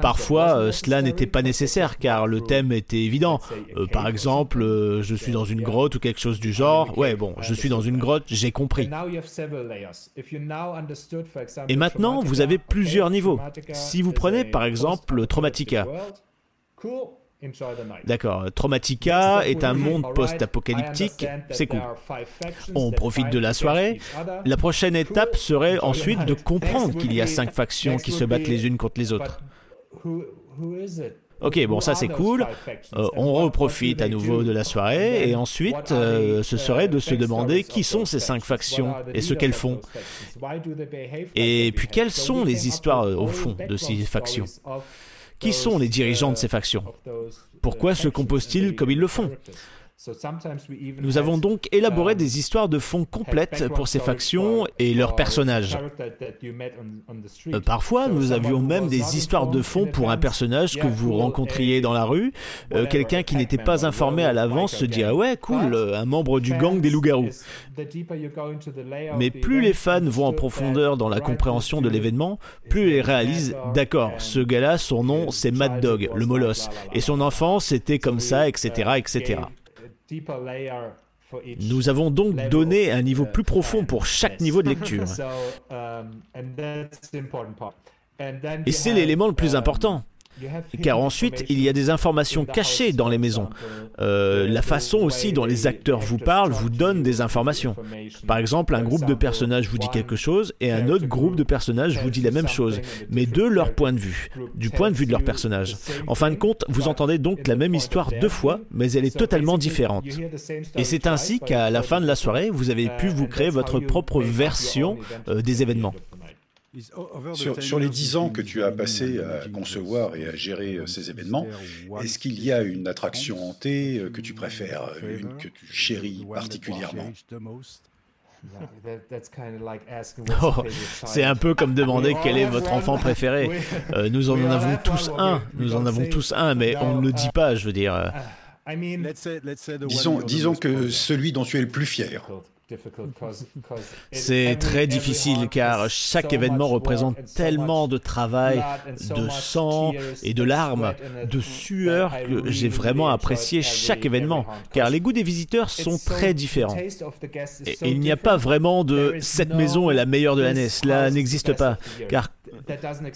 Parfois, euh, cela n'était pas nécessaire car le thème était évident. Euh, par exemple, euh, je suis dans une grotte ou quelque chose du genre. Ouais, bon, je suis dans une grotte, j'ai compris. Et maintenant, vous avez plusieurs niveaux. Si vous prenez par exemple Traumatica. D'accord, Traumatica est un monde post-apocalyptique, c'est cool. On profite de la soirée. La prochaine étape serait ensuite de comprendre qu'il y a cinq factions qui se battent les unes contre les autres. Ok, bon ça c'est cool. Euh, on reprofite à nouveau de la soirée et ensuite euh, ce serait de se demander qui sont ces cinq factions? et ce qu'elles font. Et puis quelles sont les histoires au fond de ces factions? Qui sont les dirigeants de ces factions? Pourquoi se composent-ils comme ils le font? Nous avons donc élaboré des histoires de fond complètes pour ces factions et leurs personnages. Euh, parfois, nous avions même des histoires de fond pour un personnage que vous rencontriez dans la rue. Euh, quelqu'un qui n'était pas informé à l'avance se dirait Ouais, cool, un membre du gang des loups-garous. Mais plus les fans vont en profondeur dans la compréhension de l'événement, plus ils réalisent D'accord, ce gars-là, son nom c'est Mad Dog, le molosse, et son enfance c'était comme ça, etc. etc. Nous avons donc donné un niveau plus profond pour chaque niveau de lecture. Et c'est l'élément le plus important. Car ensuite, il y a des informations cachées dans les maisons. Euh, la façon aussi dont les acteurs vous parlent vous donne des informations. Par exemple, un groupe de personnages vous dit quelque chose et un autre groupe de personnages vous dit la même chose, mais de leur point de vue, du point de vue de leur personnage. En fin de compte, vous entendez donc la même histoire deux fois, mais elle est totalement différente. Et c'est ainsi qu'à la fin de la soirée, vous avez pu vous créer votre propre version euh, des événements. Sur, les dix ans que tu as passé à concevoir et à gérer euh, ces événements, est-ce qu'il y a une attraction hantée euh, que tu préfères, une que tu chéris particulièrement oh, c'est un peu comme demander quel est votre enfant préféré. Euh, nous en avons tous un, nous en avons tous un, mais on ne le dit pas, je veux dire. Disons, disons que celui dont tu es le plus fier. C'est très difficile car chaque événement représente tellement de travail, de sang et de larmes, de sueur que j'ai vraiment apprécié chaque événement. car les goûts des visiteurs sont très différents. Et il n'y a pas vraiment de cette maison est la meilleure de l'année, cela n'existe pas. car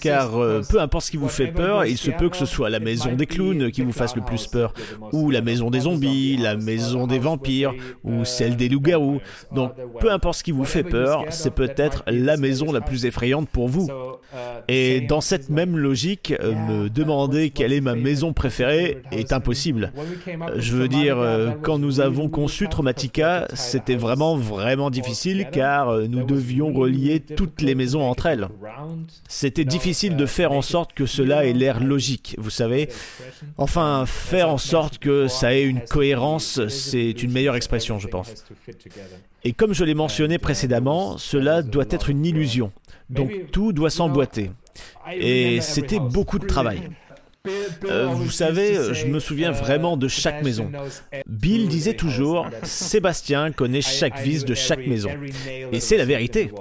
car euh, peu importe ce qui vous fait peur, il se peut que ce soit la maison des clowns qui vous fasse le plus peur, ou la maison des zombies, la maison des vampires, ou celle des loups-garous. Donc peu importe ce qui vous fait peur, c'est peut-être la maison la plus effrayante pour vous. Et dans cette même logique, euh, me demander quelle est ma maison préférée est impossible. Je veux dire, euh, quand nous avons conçu Traumatica, c'était vraiment vraiment difficile car nous devions relier toutes les maisons entre elles. C'était difficile de faire en sorte que cela ait l'air logique, vous savez. Enfin, faire en sorte que ça ait une cohérence, c'est une meilleure expression, je pense. Et comme je l'ai mentionné précédemment, cela doit être une illusion. Donc tout doit s'emboîter. Et c'était beaucoup de travail. Euh, vous savez, je me souviens vraiment de chaque maison. Bill disait toujours, Sébastien connaît chaque vis de chaque maison. Et c'est la vérité.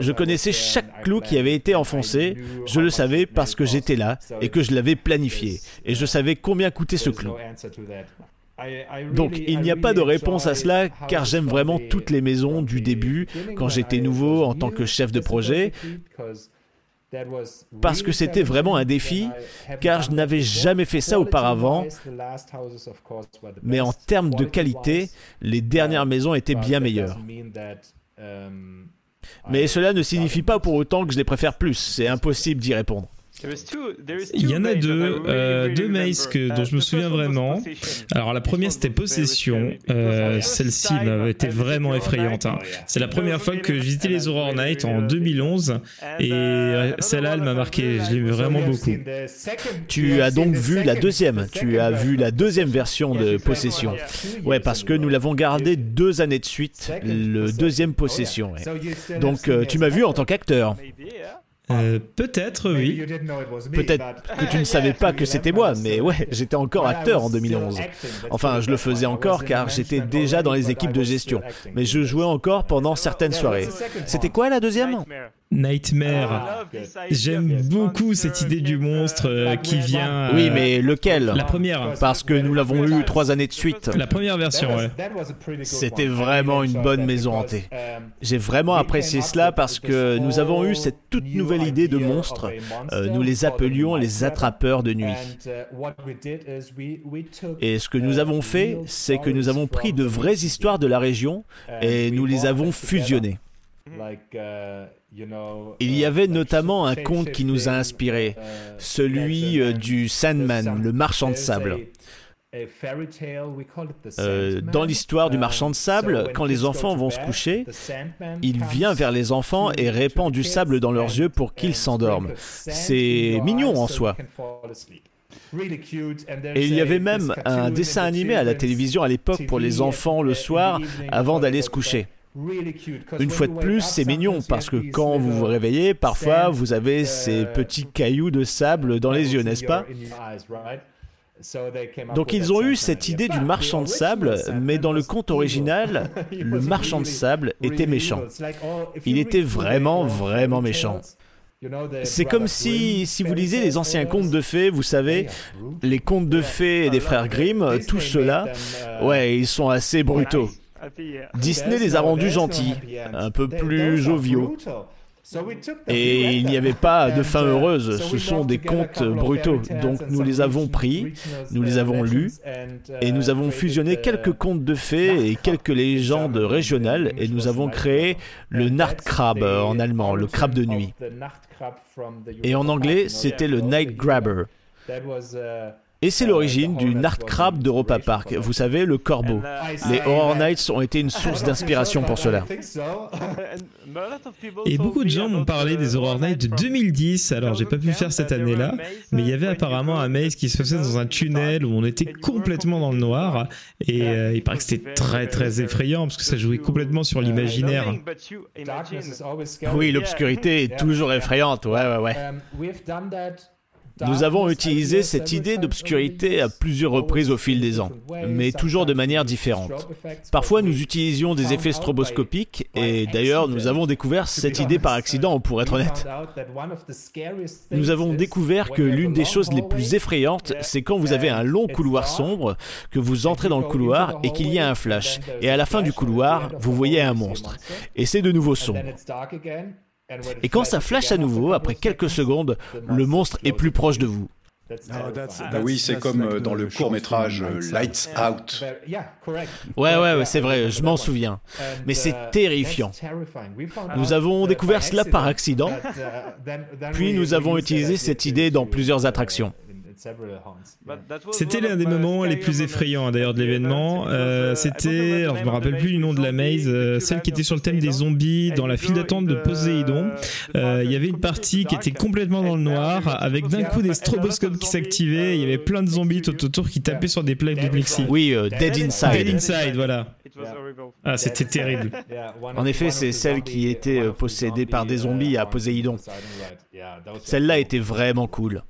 Je connaissais chaque clou qui avait été enfoncé, je le savais parce que j'étais là et que je l'avais planifié, et je savais combien coûtait ce clou. Donc il n'y a pas de réponse à cela car j'aime vraiment toutes les maisons du début quand j'étais nouveau en tant que chef de projet parce que c'était vraiment un défi, car je n'avais jamais fait ça auparavant. Mais en termes de qualité, les dernières maisons étaient bien meilleures. Mais cela ne signifie pas pour autant que je les préfère plus, c'est impossible d'y répondre. Il y en a deux, euh, deux mails que, dont je me souviens vraiment. Alors la première c'était Possession, euh, celle-ci m'avait été vraiment effrayante. Hein. C'est la première fois que j'ai visité les Horror Night en 2011 et euh, celle-là elle m'a marqué, je l'aime vraiment beaucoup. Tu as donc vu la deuxième, tu as vu la deuxième version de Possession. Ouais, parce que nous l'avons gardé deux années de suite, le deuxième Possession. Donc tu m'as vu en tant qu'acteur. Euh, Peut-être, oui. Peut-être que tu ne savais pas que c'était moi, mais ouais, j'étais encore acteur en 2011. Enfin, je le faisais encore car j'étais déjà dans les équipes de gestion, mais je jouais encore pendant certaines soirées. C'était quoi la deuxième? Nightmare. J'aime beaucoup cette idée du monstre euh, qui vient. euh, Oui, mais lequel La première. Parce que nous l'avons eu trois années de suite. La première version, ouais. C'était vraiment une bonne maison hantée. J'ai vraiment apprécié cela parce que nous avons eu cette toute nouvelle idée de monstre. Euh, nous les appelions les attrapeurs de nuit. Et ce que nous avons fait, c'est que nous avons pris de vraies histoires de la région et nous les avons fusionnées. Il y avait notamment un conte qui nous a inspiré, celui euh, du Sandman, le marchand de sable. Euh, dans l'histoire du marchand de sable, quand les enfants vont se coucher, il vient vers les enfants et répand du sable dans leurs yeux pour qu'ils s'endorment. C'est mignon en soi. Et il y avait même un dessin animé à la télévision à l'époque pour les enfants le soir avant d'aller se coucher. Une fois de plus, c'est mignon parce que quand vous vous réveillez, parfois vous avez ces petits cailloux de sable dans les yeux, n'est-ce pas donc ils ont eu cette idée du marchand de sable, mais dans le conte original, le marchand de sable était méchant. Il était vraiment, vraiment méchant. C'est comme si, si vous lisez les anciens contes de fées, vous savez, les contes de fées des frères Grimm, tout cela, ouais, ils sont assez brutaux. Disney les a rendus gentils, un peu plus joviaux. Et il n'y avait pas de fin heureuse, ce sont des contes brutaux. Donc nous les avons pris, nous les avons lus, et nous avons fusionné quelques contes de fées et quelques légendes régionales, et nous avons créé le Nachtkrab en allemand, le crabe de nuit. Et en anglais, c'était le Night Grabber. Et c'est l'origine du Nachtkrab d'Europa Park. Vous savez, le corbeau. Les Horror Nights ont été une source d'inspiration pour cela. Et beaucoup de gens m'ont parlé des Horror Nights de 2010. Alors, j'ai pas pu faire cette année-là, mais il y avait apparemment un maze qui se faisait dans un tunnel où on était complètement dans le noir. Et euh, il paraît que c'était très très effrayant parce que ça jouait complètement sur l'imaginaire. Oui, l'obscurité est toujours effrayante. Ouais, ouais, ouais. Nous avons utilisé cette idée d'obscurité à plusieurs reprises au fil des ans, mais toujours de manière différente. Parfois, nous utilisions des effets stroboscopiques, et d'ailleurs, nous avons découvert cette idée par accident, pour être honnête. Nous avons découvert que l'une des choses les plus effrayantes, c'est quand vous avez un long couloir sombre, que vous entrez dans le couloir et qu'il y a un flash, et à la fin du couloir, vous voyez un monstre. Et c'est de nouveau sombre. Et quand ça flash à nouveau, après quelques secondes, le monstre est plus proche de vous. Ah oui, c'est comme euh, dans le court métrage euh, Lights Out. Ouais, ouais, ouais c'est vrai, je m'en souviens. Mais c'est terrifiant. Nous avons découvert cela par accident, puis nous avons utilisé cette idée dans plusieurs attractions. C'était l'un des moments les plus effrayants d'ailleurs de l'événement. Euh, C'était, je me rappelle plus du nom de la maze, euh, celle qui était sur le thème des zombies dans la file d'attente de Poséidon. Euh, Il y avait une partie qui était complètement dans le noir, avec d'un coup des stroboscopes qui s'activaient. Il y avait plein de zombies tout autour qui tapaient sur des plaques de plexi. Oui, euh, Dead Inside. Dead Inside, voilà. Ah, c'était terrible. En effet, c'est celle qui était possédée par des zombies à Poséidon. Celle-là était vraiment cool.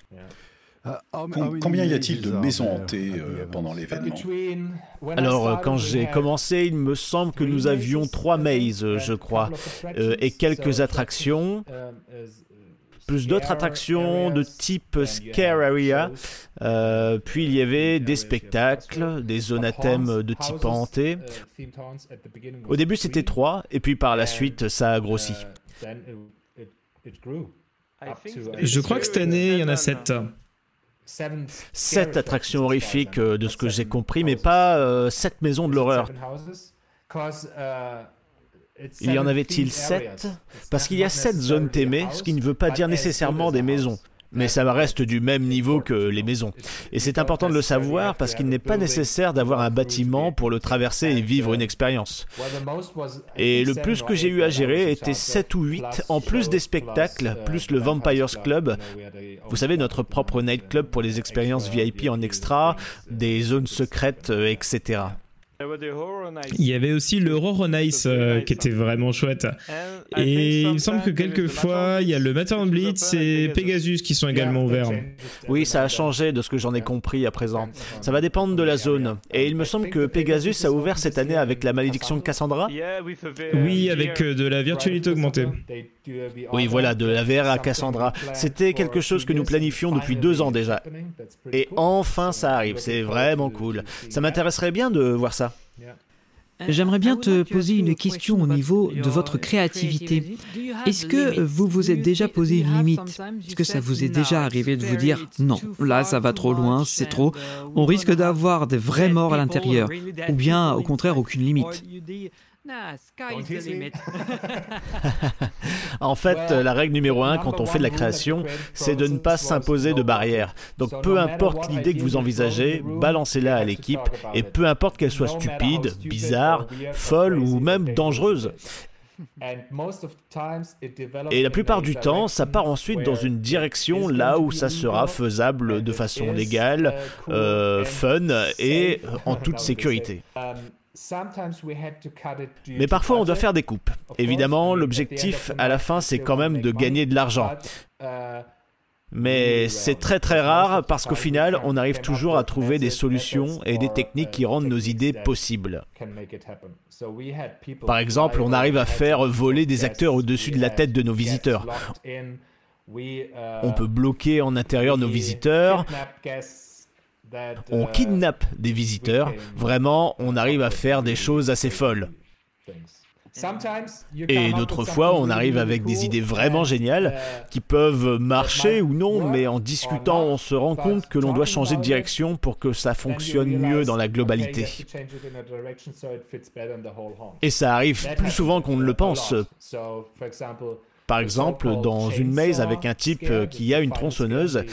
Com- Combien y a-t-il de maisons hantées euh, pendant l'événement Alors, euh, quand j'ai commencé, il me semble que nous avions trois mazes, euh, je crois, euh, et quelques attractions, plus d'autres attractions de type Scare Area. Euh, puis il y avait des spectacles, des zones à thème de type hanté. Au début, c'était trois, et puis par la suite, ça a grossi. Je crois que cette année, il y en a sept. Sept attractions horrifiques euh, de ce que j'ai compris, mais pas euh, sept maisons de l'horreur. Il y en avait-il sept? Parce qu'il y a sept zones thémées, ce qui ne veut pas dire nécessairement des maisons. Mais ça reste du même niveau que les maisons. Et c'est important de le savoir parce qu'il n'est pas nécessaire d'avoir un bâtiment pour le traverser et vivre une expérience. Et le plus que j'ai eu à gérer était 7 ou 8, en plus des spectacles, plus le Vampires Club. Vous savez, notre propre nightclub pour les expériences VIP en extra, des zones secrètes, euh, etc. Il y avait aussi le Horror Nice euh, qui était vraiment chouette. Et il me semble que quelquefois, il y a le Matterhorn Blitz et Pegasus qui sont également ouverts. Oui, ça a changé de ce que j'en ai compris à présent. Ça va dépendre de la zone. Et il me semble que Pegasus a ouvert cette année avec la malédiction de Cassandra Oui, avec euh, de la virtualité augmentée. Oui, voilà, de la VR à Cassandra. C'était quelque chose que nous planifions depuis deux ans déjà. Et enfin, ça arrive. C'est vraiment cool. Ça m'intéresserait bien de voir ça. J'aimerais bien te poser une question au niveau de votre créativité. Est-ce que vous vous êtes déjà posé une limite? Est-ce que ça vous est déjà arrivé de vous dire non, là ça va trop loin, c'est trop, on risque d'avoir des vrais morts à l'intérieur Ou bien au contraire aucune limite en fait, la règle numéro un quand on fait de la création, c'est de ne pas s'imposer de barrières. Donc peu importe l'idée que vous envisagez, balancez-la à l'équipe, et peu importe qu'elle soit stupide, bizarre, folle ou même dangereuse. Et la plupart du temps, ça part ensuite dans une direction là où ça sera faisable de façon légale, euh, fun et en toute sécurité. Mais parfois, on doit faire des coupes. Évidemment, l'objectif à la fin, c'est quand même de gagner de l'argent. Mais c'est très très rare parce qu'au final, on arrive toujours à trouver des solutions et des techniques qui rendent nos idées possibles. Par exemple, on arrive à faire voler des acteurs au-dessus de la tête de nos visiteurs. On peut bloquer en intérieur nos visiteurs. On kidnappe des visiteurs. Vraiment, on arrive à faire des choses assez folles. Et d'autres fois, on arrive avec des idées vraiment géniales qui peuvent marcher ou non, mais en discutant, on se rend compte que l'on doit changer de direction pour que ça fonctionne mieux dans la globalité. Et ça arrive plus souvent qu'on ne le pense. Par exemple, dans une maze avec un type qui a une tronçonneuse,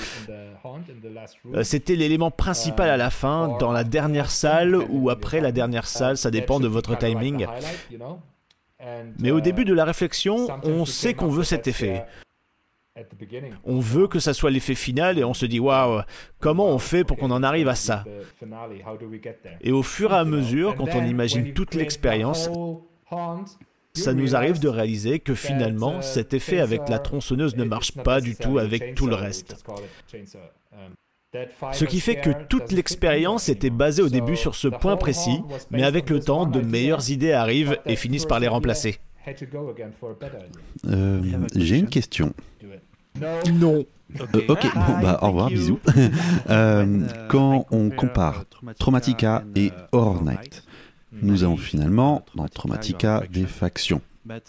euh, c'était l'élément principal à la fin, dans la dernière salle ou après la dernière salle, ça dépend de votre timing. Mais au début de la réflexion, on sait qu'on veut cet effet. On veut que ça soit l'effet final et on se dit waouh, comment on fait pour qu'on en arrive à ça? Et au fur et à mesure, quand on imagine toute l'expérience, ça nous arrive de réaliser que finalement, cet effet avec la tronçonneuse ne marche pas du tout avec tout le reste. Ce qui fait que toute l'expérience était basée au début sur ce point précis, mais avec le temps, de meilleures idées arrivent et finissent par les remplacer. Euh, J'ai une question? Non. Euh, ok, bon, bah, au revoir, bisous. Euh, quand on compare Traumatica et Horror Night, nous avons finalement dans Traumatica des factions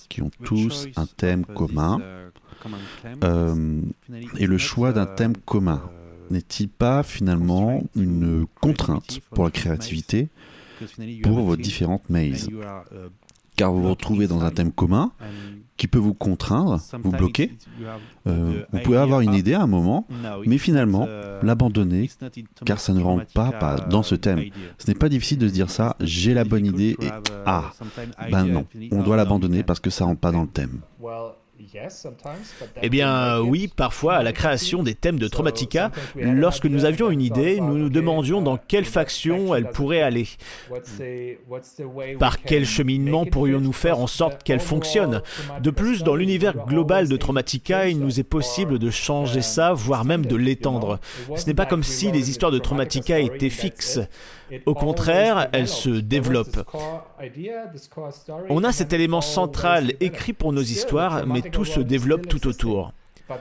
qui ont tous un thème commun. et le choix d'un thème commun. n'est-il pas finalement une contrainte pour la créativité pour vos différentes mazes? Car vous vous retrouvez dans un thème commun qui peut vous contraindre, vous bloquer. Euh, vous pouvez avoir une idée à un moment, mais finalement l'abandonner, car ça ne rentre pas, dans ce thème. Ce n'est pas difficile de se dire ça, j'ai la bonne idée et ah, ben non, on doit l'abandonner parce que ça rentre pas dans le thème. Eh bien oui, parfois à la création des thèmes de Traumatica, lorsque nous avions une idée, nous nous demandions dans quelle faction elle pourrait aller. Par quel cheminement pourrions-nous faire en sorte qu'elle fonctionne? De plus, dans l'univers global de Traumatica, il nous est possible de changer ça, voire même de l'étendre. Ce n'est pas comme si les histoires de Traumatica étaient fixes. Au contraire, elles se développent. On a cet élément central écrit pour nos histoires, mais tout se développe tout autour.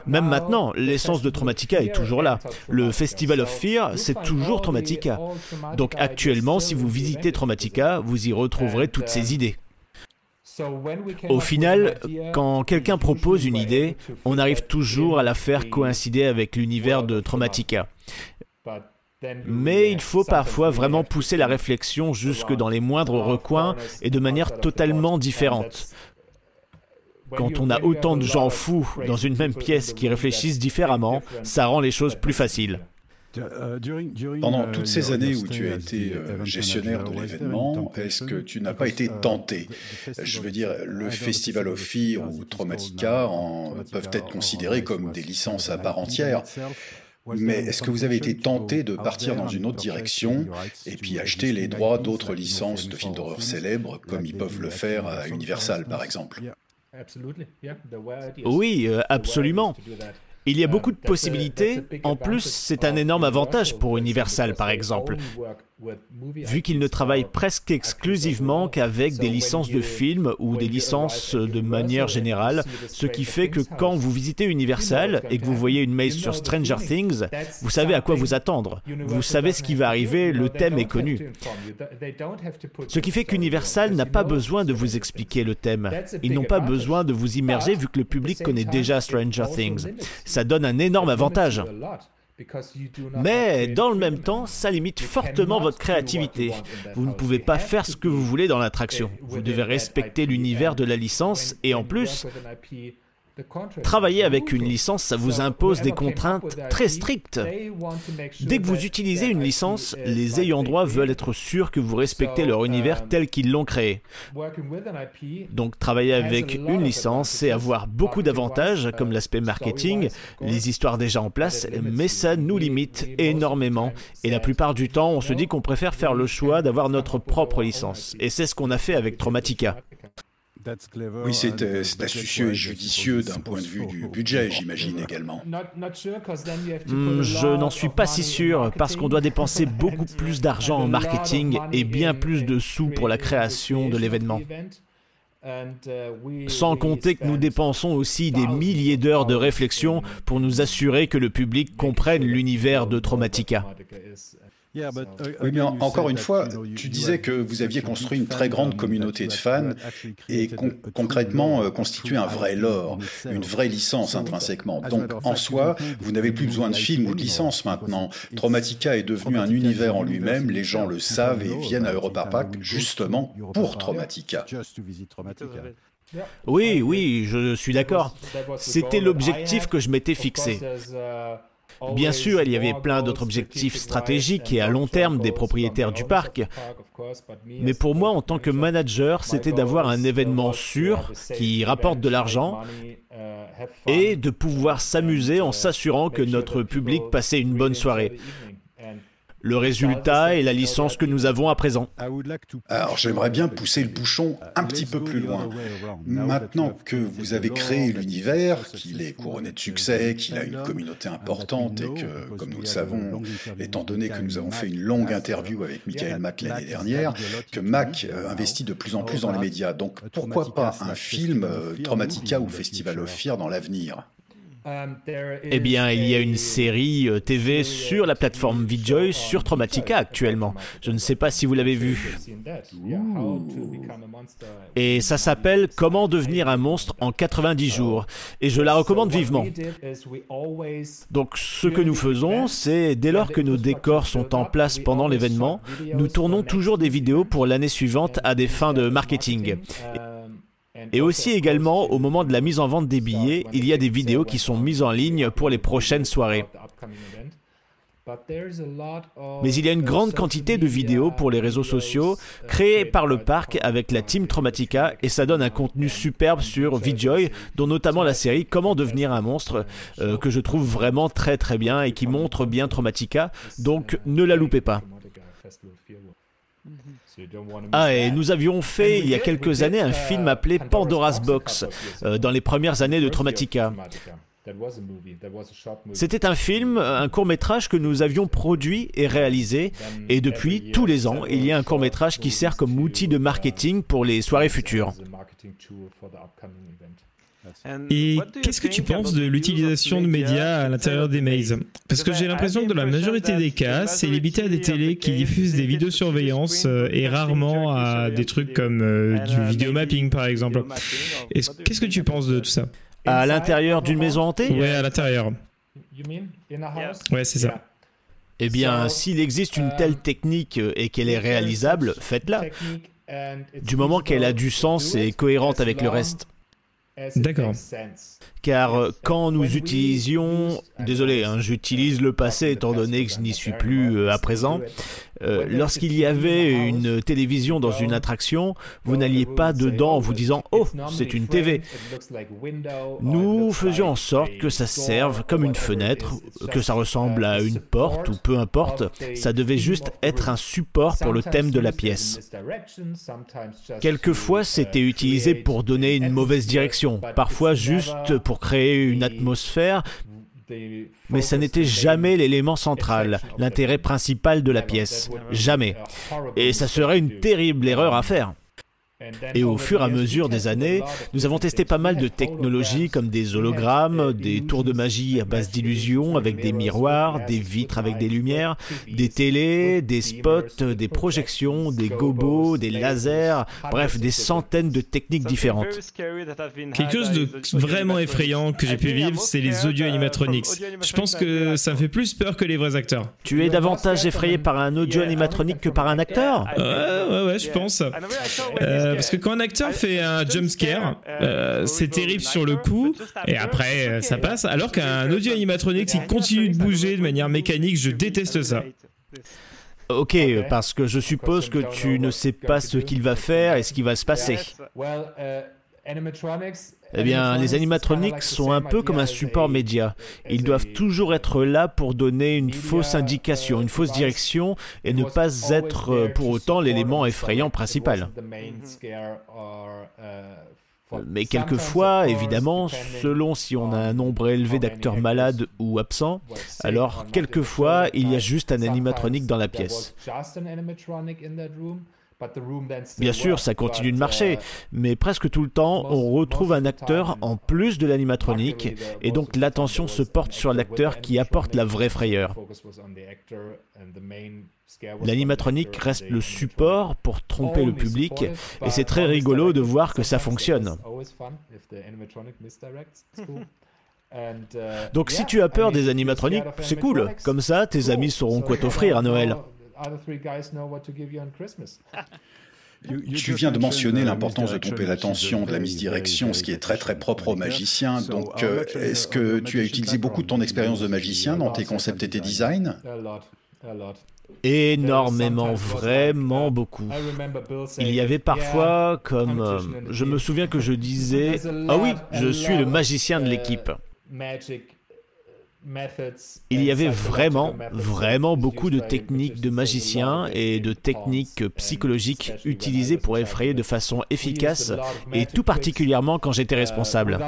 Même maintenant, l'essence de Traumatica est toujours là. Le Festival of Fear, c'est toujours Traumatica. Donc actuellement, si vous visitez Traumatica, vous y retrouverez toutes ces idées. Au final, quand quelqu'un propose une idée, on arrive toujours à la faire coïncider avec l'univers de Traumatica. Mais il faut parfois vraiment pousser la réflexion jusque dans les moindres recoins et de manière totalement différente. Quand on a autant de gens fous dans une même pièce qui réfléchissent différemment, ça rend les choses plus faciles. Pendant toutes ces années où tu as été gestionnaire de l'événement, est-ce que tu n'as pas été tenté? Je veux dire, le Festival of Fear ou Traumatica en, peuvent être considérés comme des licences à part entière. Mais est-ce que vous avez été tenté de partir dans une autre direction et puis acheter les droits d'autres licences de films d'horreur célèbres, comme ils peuvent le faire à Universal par exemple. Oui, euh, absolument. Il y a beaucoup de possibilités. En plus, c'est un énorme avantage pour Universal, par exemple vu qu'il ne travaille presque exclusivement qu'avec des licences de films ou des licences de manière générale, ce qui fait que quand vous visitez Universal et que vous voyez une mail sur Stranger Things, vous savez à quoi vous attendre. Vous savez ce qui va arriver, le thème est connu. Ce qui fait qu'Universal n'a pas besoin de vous expliquer le thème. Ils n'ont pas besoin de vous immerger vu que le public connaît déjà Stranger Things. Ça donne un énorme avantage. Mais dans le même temps, ça limite fortement votre créativité. Vous ne pouvez pas faire ce que vous voulez dans l'attraction. Vous devez respecter l'univers de la licence et en plus, Travailler avec une licence, ça vous impose des contraintes très strictes. Dès que vous utilisez une licence, les ayants droit veulent être sûrs que vous respectez leur univers tel qu'ils l'ont créé. Donc travailler avec une licence, c'est avoir beaucoup d'avantages comme l'aspect marketing, les histoires déjà en place, mais ça nous limite énormément. Et la plupart du temps, on se dit qu'on préfère faire le choix d'avoir notre propre licence. Et c'est ce qu'on a fait avec Traumatica. Oui, c'est astucieux et judicieux d'un point de vue du budget, j'imagine également. Hmm, je n'en suis pas si sûr parce qu'on doit dépenser beaucoup plus d'argent en marketing et bien plus de sous pour la création de l'événement. Sans compter que nous dépensons aussi des milliers d'heures de réflexion pour nous assurer que le public comprenne l'univers de Traumatica. Oui, mais encore une fois, tu disais que vous aviez construit une très grande communauté de fans et concrètement euh, constitué un vrai lore, une vraie licence intrinsèquement. Donc en soi, vous n'avez plus besoin de films ou de licences maintenant. Traumatica est devenu un univers en lui-même, les gens le savent et viennent à Europa Park justement pour Traumatica. Oui, oui, je suis d'accord. C'était l'objectif que je m'étais fixé. Bien sûr, il y avait plein d'autres objectifs stratégiques et à long terme des propriétaires du parc. Mais pour moi, en tant que manager, c'était d'avoir un événement sûr qui rapporte de l'argent et de pouvoir s'amuser en s'assurant que notre public passait une bonne soirée. Le résultat est la licence que nous avons à présent. Alors j'aimerais bien pousser le bouchon un petit peu plus loin. Maintenant que vous avez créé l'univers, qu'il est couronné de succès, qu'il a une communauté importante et que, comme nous le savons, étant donné que nous avons fait une longue interview avec Michael Mack l'année dernière, que Mac euh, investit de plus en plus dans les médias. Donc pourquoi pas un film euh, Traumatica ou Festival of Fear dans l'avenir? Eh bien, il y a une série euh, TV sur la plateforme VJoy sur Traumatica actuellement. Je ne sais pas si vous l'avez vu. Et ça s'appelle Comment devenir un monstre en 90 jours. Et je la recommande vivement. Donc, ce que nous faisons, c'est dès lors que nos décors sont en place pendant l'événement, nous tournons toujours des vidéos pour l'année suivante à des fins de marketing. Et aussi également, au moment de la mise en vente des billets, il y a des vidéos qui sont mises en ligne pour les prochaines soirées. Mais il y a une grande quantité de vidéos pour les réseaux sociaux créées par le parc avec la team Traumatica et ça donne un contenu superbe sur VJoy, dont notamment la série Comment devenir un monstre, euh, que je trouve vraiment très très bien et qui montre bien Traumatica, donc ne la loupez pas. Ah, et nous avions fait il y a quelques années un film appelé Pandora's Box, euh, dans les premières années de Traumatica. C'était un film, un court métrage que nous avions produit et réalisé, et depuis tous les ans, il y a un court métrage qui sert comme outil de marketing pour les soirées futures. Et qu'est-ce que tu penses de l'utilisation de médias à l'intérieur des mazes Parce que j'ai l'impression que dans la majorité des cas, c'est limité à des télés qui diffusent des vidéosurveillance euh, et rarement à des trucs comme euh, du vidéo mapping par exemple. Qu'est-ce que tu penses de tout ça? À l'intérieur d'une maison hantée? Ouais, à l'intérieur. Ouais, c'est ça. Eh bien, s'il existe une telle technique et qu'elle est réalisable, faites-la. Du moment qu'elle a du sens et est cohérente avec le reste. D'accord. Car euh, quand nous utilisions, désolé, hein, j'utilise le passé étant donné que je n'y suis plus euh, à présent, euh, lorsqu'il y avait une télévision dans une attraction, vous n'alliez pas dedans en vous disant Oh, c'est une TV. Nous faisions en sorte que ça serve comme une fenêtre, que ça ressemble à une porte ou peu importe. Ça devait juste être un support pour le thème de la pièce. Quelquefois, c'était utilisé pour donner une mauvaise direction, parfois juste pour créer une atmosphère, mais ça n'était jamais l'élément central, l'intérêt principal de la pièce. Jamais. Et ça serait une terrible erreur à faire. Et au fur et à mesure des années, nous avons testé pas mal de technologies comme des hologrammes, des tours de magie à base d'illusions avec des miroirs, des vitres avec des lumières, des télés, des spots, des projections, des gobos, des lasers, bref, des centaines de techniques différentes. Quelque chose de vraiment effrayant que j'ai pu vivre, c'est les audio animatronics. Je pense que ça me fait plus peur que les vrais acteurs. Tu es davantage effrayé par un audio animatronique que par un acteur Ouais, ouais, ouais, je pense. Euh, parce que quand un acteur fait un jump scare, euh, c'est terrible sur le coup, et après euh, ça passe. Alors qu'un audio animatronique, s'il continue de bouger de manière mécanique, je déteste ça. Ok, parce que je suppose que tu ne sais pas ce qu'il va faire et ce qui va se passer. Eh bien, les animatroniques sont un peu comme un support média. Ils doivent toujours être là pour donner une fausse indication, une fausse direction, et ne pas être euh, pour autant l'élément effrayant principal. Mais quelquefois, évidemment, selon si on a un nombre élevé d'acteurs malades ou absents, alors quelquefois il y a juste un animatronique dans la pièce. Bien sûr, ça continue de marcher, mais presque tout le temps, on retrouve un acteur en plus de l'animatronique, et donc l'attention se porte sur l'acteur qui apporte la vraie frayeur. L'animatronique reste le support pour tromper le public, et c'est très rigolo de voir que ça fonctionne. Donc si tu as peur des animatroniques, c'est cool, comme ça tes amis sauront quoi t'offrir à Noël. Tu viens de mentionner l'importance de tromper l'attention, de la mise direction, ce qui est très très propre aux magiciens. Donc, euh, est-ce que tu as utilisé beaucoup de ton expérience de magicien dans tes concepts et tes designs Énormément, vraiment beaucoup. Il y avait parfois comme... euh, je me souviens que je disais, ah oui, je suis le magicien de l'équipe. Il y avait vraiment, vraiment beaucoup de techniques de magiciens et de techniques psychologiques utilisées pour effrayer de façon efficace, et tout particulièrement quand j'étais responsable.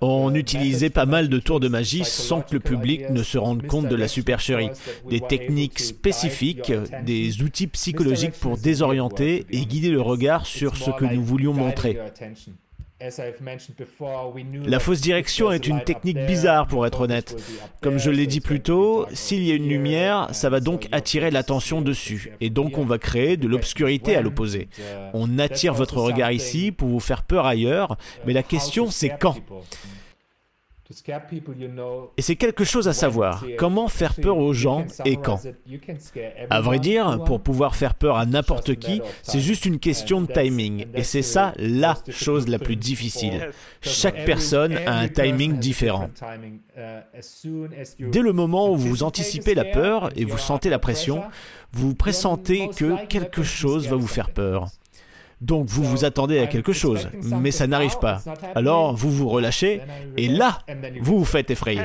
On utilisait pas mal de tours de magie sans que le public ne se rende compte de la supercherie. Des techniques spécifiques, des outils psychologiques pour désorienter et guider le regard sur ce que nous voulions montrer. La fausse direction est une technique bizarre pour être honnête. Comme je l'ai dit plus tôt, s'il y a une lumière, ça va donc attirer l'attention dessus, et donc on va créer de l'obscurité à l'opposé. On attire votre regard ici pour vous faire peur ailleurs, mais la question c'est quand? Et c'est quelque chose à savoir. Comment faire peur aux gens et quand À vrai dire, pour pouvoir faire peur à n'importe qui, c'est juste une question de timing. Et c'est ça la chose la plus difficile. Chaque personne a un timing différent. Dès le moment où vous anticipez la peur et vous sentez la pression, vous pressentez que quelque chose va vous faire peur. Donc vous vous attendez à quelque chose, mais ça n'arrive pas. Alors vous vous relâchez, et là, vous vous faites effrayer.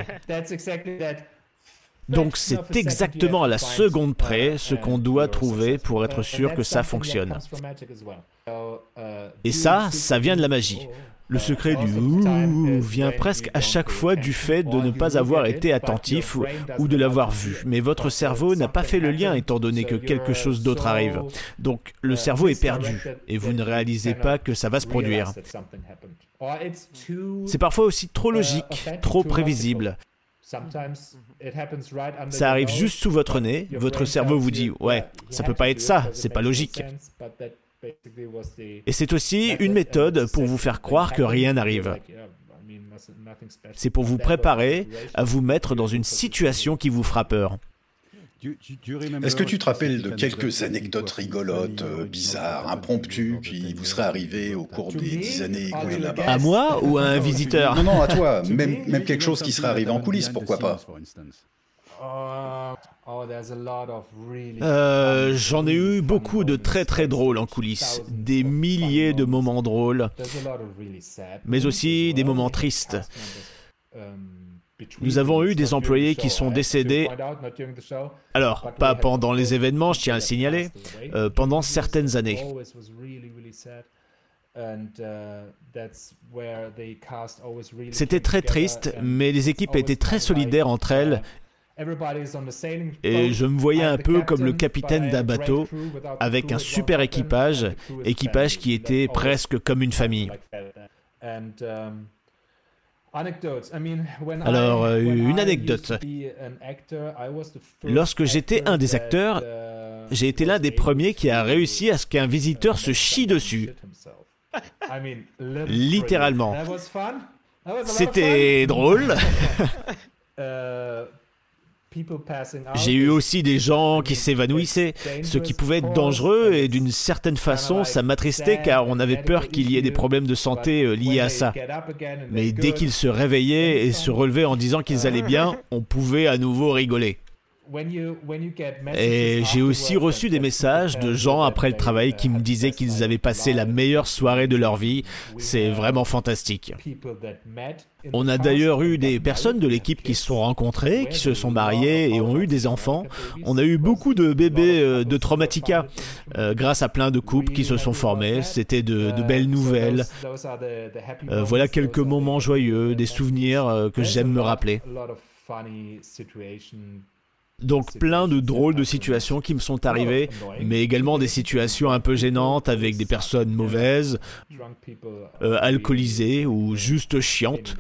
Donc c'est exactement à la seconde près ce qu'on doit trouver pour être sûr que ça fonctionne. Et ça, ça vient de la magie. Le secret du ouh vient presque à chaque fois du fait de ne pas avoir été attentif ou, ou de l'avoir vu. Mais votre cerveau n'a pas fait le lien étant donné que quelque chose d'autre arrive. Donc le cerveau est perdu et vous ne réalisez pas que ça va se produire. C'est parfois aussi trop logique, trop prévisible. Ça arrive juste sous votre nez, votre cerveau vous dit ouais, ça peut pas être ça, c'est pas logique. Et c'est aussi une méthode pour vous faire croire que rien n'arrive. C'est pour vous préparer à vous mettre dans une situation qui vous fera peur. Est-ce que tu te rappelles de quelques anecdotes rigolotes, euh, bizarres, impromptues, qui vous seraient arrivées au cours des dix années écoulées là-bas. À moi ou à un visiteur? Non, non, à toi. Même, même quelque chose qui serait arrivé en coulisses, pourquoi pas euh, J'en ai eu beaucoup de très très drôles en coulisses, des milliers de moments drôles, mais aussi des moments tristes. Nous avons eu des employés qui sont décédés, alors pas pendant les événements, je tiens à signaler, euh, pendant certaines années. C'était très triste, mais les équipes étaient très solidaires entre elles et je me voyais un peu comme le capitaine d'un bateau avec un super équipage, équipage qui était presque comme une famille. Alors, euh, une anecdote. Lorsque j'étais un des acteurs, j'ai été l'un des premiers qui a réussi à ce qu'un visiteur se chie dessus. Littéralement. C'était drôle. J'ai eu aussi des gens qui s'évanouissaient, ce qui pouvait être dangereux et d'une certaine façon ça m'attristait car on avait peur qu'il y ait des problèmes de santé euh, liés à ça. Mais dès qu'ils se réveillaient et se relevaient en disant qu'ils allaient bien, on pouvait à nouveau rigoler. Et j'ai aussi reçu des messages de gens après le travail qui me disaient qu'ils avaient passé la meilleure soirée de leur vie. C'est vraiment fantastique. On a d'ailleurs eu des personnes de l'équipe qui se sont rencontrées, qui se sont mariées et ont eu des enfants. On a eu beaucoup de bébés euh, de traumatica euh, grâce à plein de couples qui se sont formés. C'était de, belles nouvelles. Euh, voilà quelques moments joyeux, des souvenirs que j'aime me rappeler. Donc plein de drôles de situations qui me sont arrivées, mais également des situations un peu gênantes avec des personnes mauvaises, euh, alcoolisées ou juste chiantes.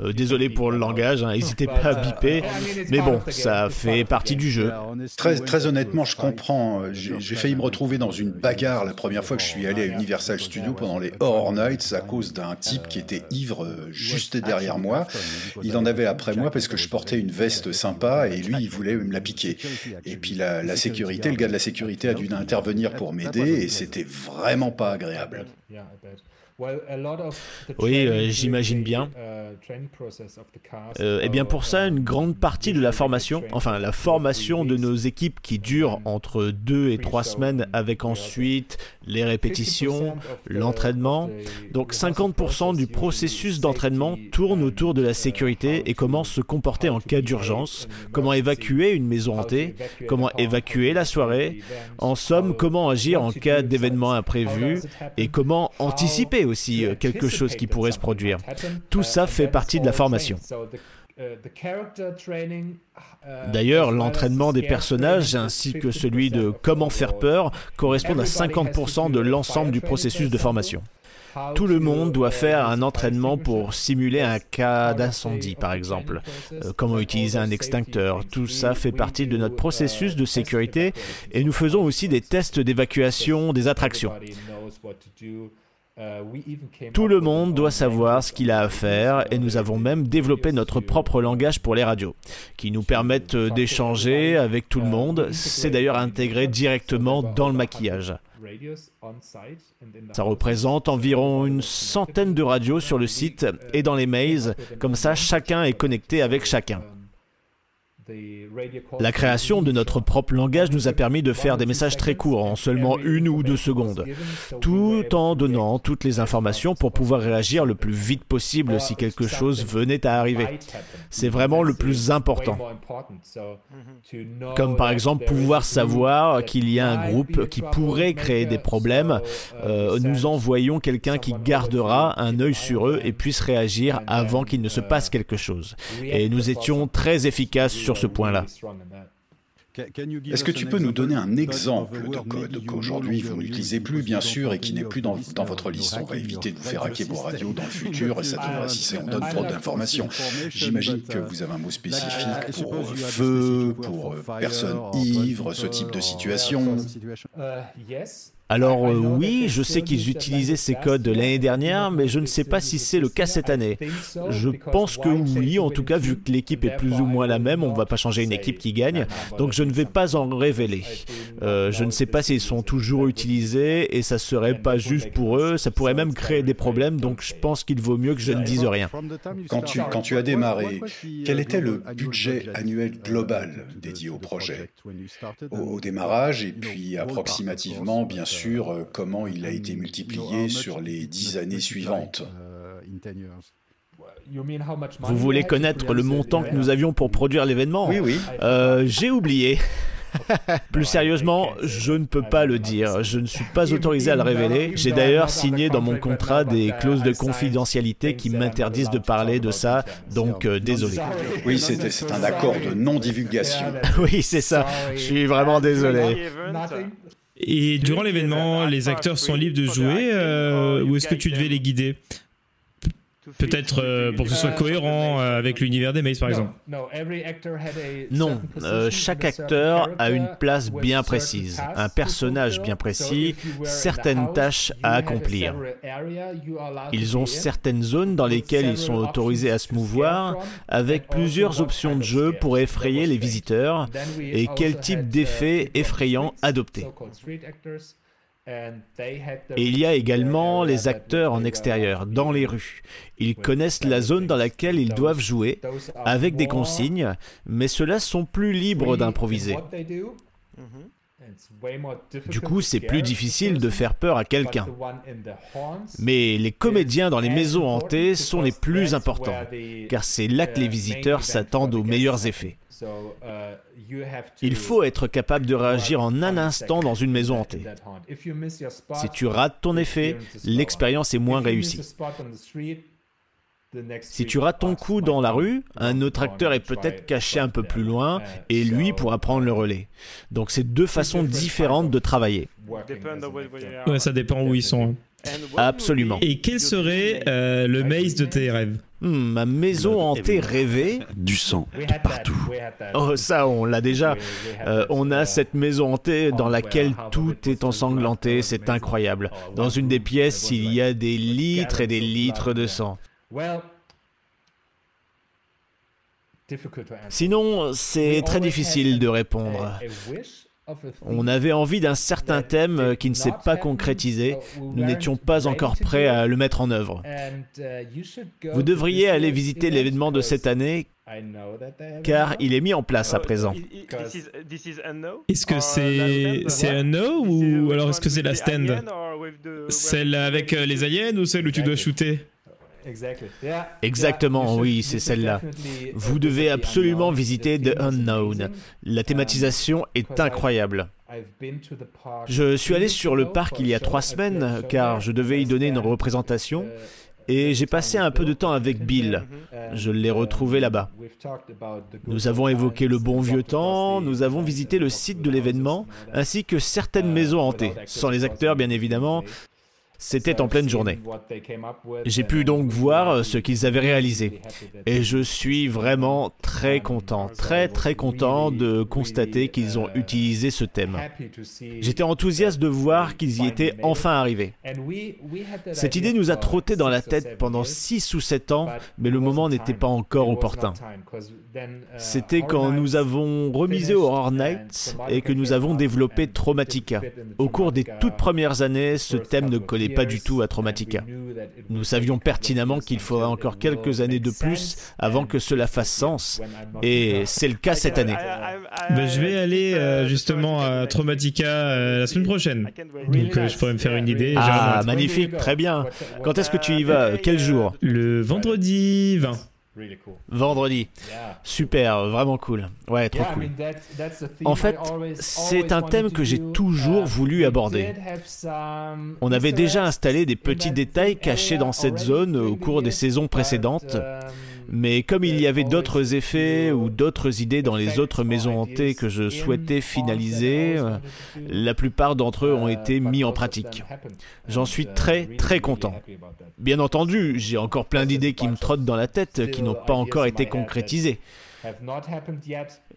Euh, désolé pour le langage, hein, n'hésitez pas à biper, mais bon, ça fait partie du jeu. Très, très honnêtement, je comprends. J'ai failli me retrouver dans une bagarre la première fois que je suis allé à Universal Studios pendant les Horror Nights à cause d'un type qui était ivre euh, juste derrière moi. Il en avait après moi parce que je portais une veste sympa et lui, il voulait me la piquer. Et puis la, la sécurité, le gars de la sécurité a dû intervenir pour m'aider et c'était vraiment pas agréable. Oui, euh, j'imagine bien. Euh, eh bien pour ça, une grande partie de la formation, enfin la formation de nos équipes qui dure entre deux et trois semaines avec ensuite les répétitions, l'entraînement. Donc 50% du processus d'entraînement tourne autour de la sécurité et comment se comporter en cas d'urgence, comment évacuer une maison hantée, comment évacuer la soirée, en somme comment agir en cas d'événement imprévu et comment anticiper aussi euh, quelque chose qui pourrait se produire. Tout ça fait partie de la formation. D'ailleurs, l'entraînement des personnages ainsi que celui de comment faire peur correspondent à 50% de l'ensemble du processus de formation. Tout le monde doit faire un entraînement pour simuler un cas d'incendie, par exemple. Euh, comment utiliser un extincteur. Tout ça fait partie de notre processus de sécurité et nous faisons aussi des tests d'évacuation des attractions. Tout le monde doit savoir ce qu'il a à faire et nous avons même développé notre propre langage pour les radios, qui nous permettent d'échanger avec tout le monde. C'est d'ailleurs intégré directement dans le maquillage. Ça représente environ une centaine de radios sur le site et dans les mails, comme ça chacun est connecté avec chacun. La création de notre propre langage nous a permis de faire des messages très courts, en seulement une ou deux secondes, tout en donnant toutes les informations pour pouvoir réagir le plus vite possible si quelque chose venait à arriver. C'est vraiment le plus important. Comme par exemple pouvoir savoir qu'il y a un groupe qui pourrait créer des problèmes. Euh, nous envoyons quelqu'un qui gardera un œil sur eux et puisse réagir avant qu'il ne se passe quelque chose. Et nous étions très efficaces sur ce point-là. Est-ce que tu peux nous donner un exemple de code qu'aujourd'hui vous n'utilisez plus, bien sûr, et qui n'est plus dans, votre liste? On va éviter de vous faire hacker vos radios dans le futur, et ça devrait, si c'est on donne trop d'informations. J'imagine que vous avez un mot spécifique pour feu, pour personne ivre, ce type de situation. Alors euh, oui, je sais qu'ils utilisaient ces codes l'année dernière, mais je ne sais pas si c'est le cas cette année. Je pense que oui, en tout cas, vu que l'équipe est plus ou moins la même, on ne va pas changer une équipe qui gagne, donc je ne vais pas en révéler. Euh, je ne sais pas s'ils sont toujours utilisés, et ça serait pas juste pour eux, ça pourrait même créer des problèmes, donc je pense qu'il vaut mieux que je ne dise rien. Quand tu, quand tu as démarré, quel était le budget annuel global dédié au projet? Au, au démarrage et puis approximativement, bien sûr, euh, comment il a été multiplié sur les dix années suivantes Vous voulez connaître le montant que nous avions pour produire l'événement Oui, oui. Euh, J'ai oublié. Plus sérieusement, je ne peux pas le dire. Je ne suis pas autorisé à le révéler. J'ai d'ailleurs signé dans mon contrat des clauses de confidentialité qui m'interdisent de parler de ça, donc euh, désolé. Oui, c'est un accord de non-divulgation. oui, c'est ça. Je suis vraiment désolé. Et durant l'événement, les acteurs sont libres de jouer euh, ou est-ce que tu devais les guider? Peut-être euh, pour que ce soit cohérent euh, avec l'univers des Maze par exemple. Non, euh, chaque acteur a une place bien précise, un personnage bien précis, certaines tâches à accomplir. Ils ont certaines zones dans lesquelles ils sont autorisés à se mouvoir, avec plusieurs options de jeu pour effrayer les visiteurs et quel type d'effet effrayant adopter. Et il y a également les acteurs en extérieur, dans les rues. Ils connaissent la zone dans laquelle ils doivent jouer, avec des consignes, mais ceux-là sont plus libres d'improviser. Du coup, c'est plus difficile de faire peur à quelqu'un. Mais les comédiens dans les maisons hantées sont les plus importants, car c'est là que les visiteurs s'attendent aux meilleurs effets. Il faut être capable de réagir en un instant dans une maison hantée. Si tu rates ton effet, l'expérience est moins réussie. Si tu rates ton coup dans la rue, un autre acteur est peut-être caché un peu plus loin et lui pourra prendre le relais. Donc c'est deux façons différentes de travailler. Ouais, ça dépend où ils sont. hein. Absolument. Et quel serait euh, le maze de tes rêves? Hmm, ma maison hantée rêvée Du sang de partout. Oh, ça, on l'a déjà. Euh, on a cette maison hantée dans laquelle tout est ensanglanté, c'est incroyable. Dans une des pièces, il y a des litres et des litres de sang. Sinon, c'est très difficile de répondre. On avait envie d'un certain thème qui ne s'est pas concrétisé. Nous n'étions pas encore prêts à le mettre en œuvre. Vous devriez aller visiter l'événement de cette année car il est mis en place à présent. Est-ce que c'est c'est un no ou alors est-ce que c'est la stand? Celle avec euh, les aliens ou celle où tu dois shooter? Exactement, oui, c'est celle-là. Vous devez absolument visiter The Unknown. La thématisation est incroyable. Je suis allé sur le parc il y a trois semaines car je devais y donner une représentation et j'ai passé un peu de temps avec Bill. Je l'ai retrouvé là-bas. Nous avons évoqué le bon vieux temps, nous avons visité le site de l'événement ainsi que certaines maisons hantées, sans les acteurs bien évidemment, c'était en pleine journée. J'ai pu donc voir ce qu'ils avaient réalisé. Et je suis vraiment très content, très très content de constater qu'ils ont utilisé ce thème. J'étais enthousiaste de voir qu'ils y étaient enfin arrivés. Cette idée nous a trotté dans la tête pendant 6 ou 7 ans, mais le moment n'était pas encore opportun. C'était quand nous avons remisé Horror Nights et que nous avons développé Traumatica. Au cours des toutes premières années, ce thème ne collait pas du tout à Traumatica. Nous savions pertinemment qu'il faudrait encore quelques années de plus avant que cela fasse sens, et c'est le cas cette année. Ben, je vais aller euh, justement à Traumatica euh, la semaine prochaine. Donc euh, je pourrais me faire une idée. Ah, magnifique, très bien. Quand est-ce que tu y vas? Quel jour? Le vendredi 20. Vendredi. Super, vraiment cool. Ouais, trop cool. En fait, c'est un thème que j'ai toujours voulu aborder. On avait déjà installé des petits détails cachés dans cette zone au cours des saisons précédentes, mais comme il y avait d'autres effets ou d'autres idées dans les autres maisons hantées que je souhaitais finaliser, euh, la plupart d'entre eux ont été mis en pratique. J'en suis très très content. Bien entendu, j'ai encore plein d'idées qui me trottent dans la tête qui n'ont pas encore été concrétisées.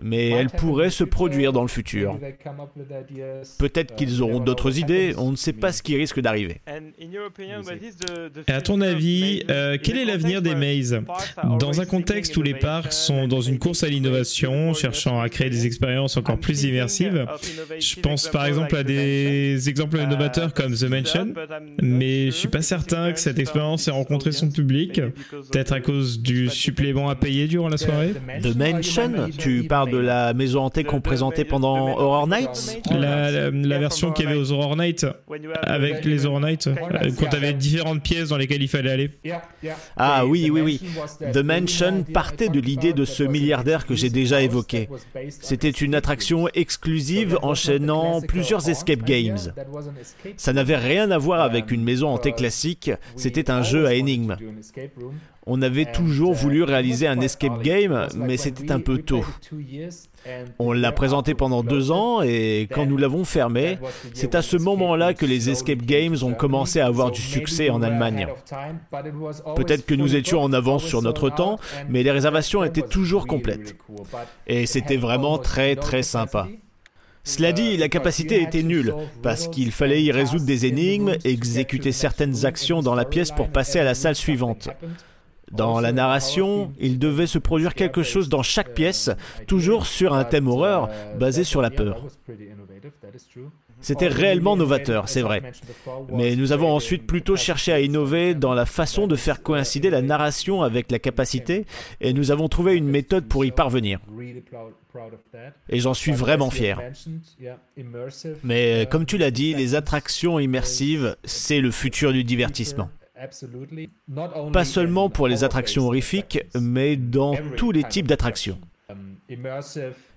Mais elles pourraient se produire dans le futur. Peut-être qu'ils auront d'autres idées, on ne sait pas ce qui risque d'arriver. Et à ton avis, euh, quel est l'avenir des mazes Dans un contexte où les parcs sont dans une course à l'innovation, cherchant à créer des expériences encore plus immersives, je pense par exemple à des exemples innovateurs comme The Mansion, mais je suis pas certain que cette expérience ait rencontré son public, peut-être à cause du supplément à payer durant la soirée. The Mansion Tu parles de la maison hantée qu'on présentait pendant Horror Nights la, la, la version qu'il y avait aux Horror Nights, avec les Horror Nights, euh, quand tu avais différentes pièces dans lesquelles il fallait aller. Ah oui, oui, oui. The Mansion partait de l'idée de ce milliardaire que j'ai déjà évoqué. C'était une attraction exclusive enchaînant plusieurs escape games. Ça n'avait rien à voir avec une maison hantée classique, c'était un jeu à énigmes. On avait toujours voulu réaliser un escape game, mais c'était un peu tôt. On l'a présenté pendant deux ans et quand nous l'avons fermé, c'est à ce moment-là que les escape games ont commencé à avoir du succès en Allemagne. Peut-être que nous étions en avance sur notre temps, mais les réservations étaient toujours complètes. Et c'était vraiment très très sympa. Cela dit, la capacité était nulle, parce qu'il fallait y résoudre des énigmes, exécuter certaines actions dans la pièce pour passer à la salle suivante. Dans la narration, il devait se produire quelque chose dans chaque pièce, toujours sur un thème horreur, basé sur la peur. C'était réellement novateur, c'est vrai. Mais nous avons ensuite plutôt cherché à innover dans la façon de faire coïncider la narration avec la capacité, et nous avons trouvé une méthode pour y parvenir. Et j'en suis vraiment fier. Mais comme tu l'as dit, les attractions immersives, c'est le futur du divertissement. Pas seulement pour les attractions horrifiques, mais dans tous les types d'attractions.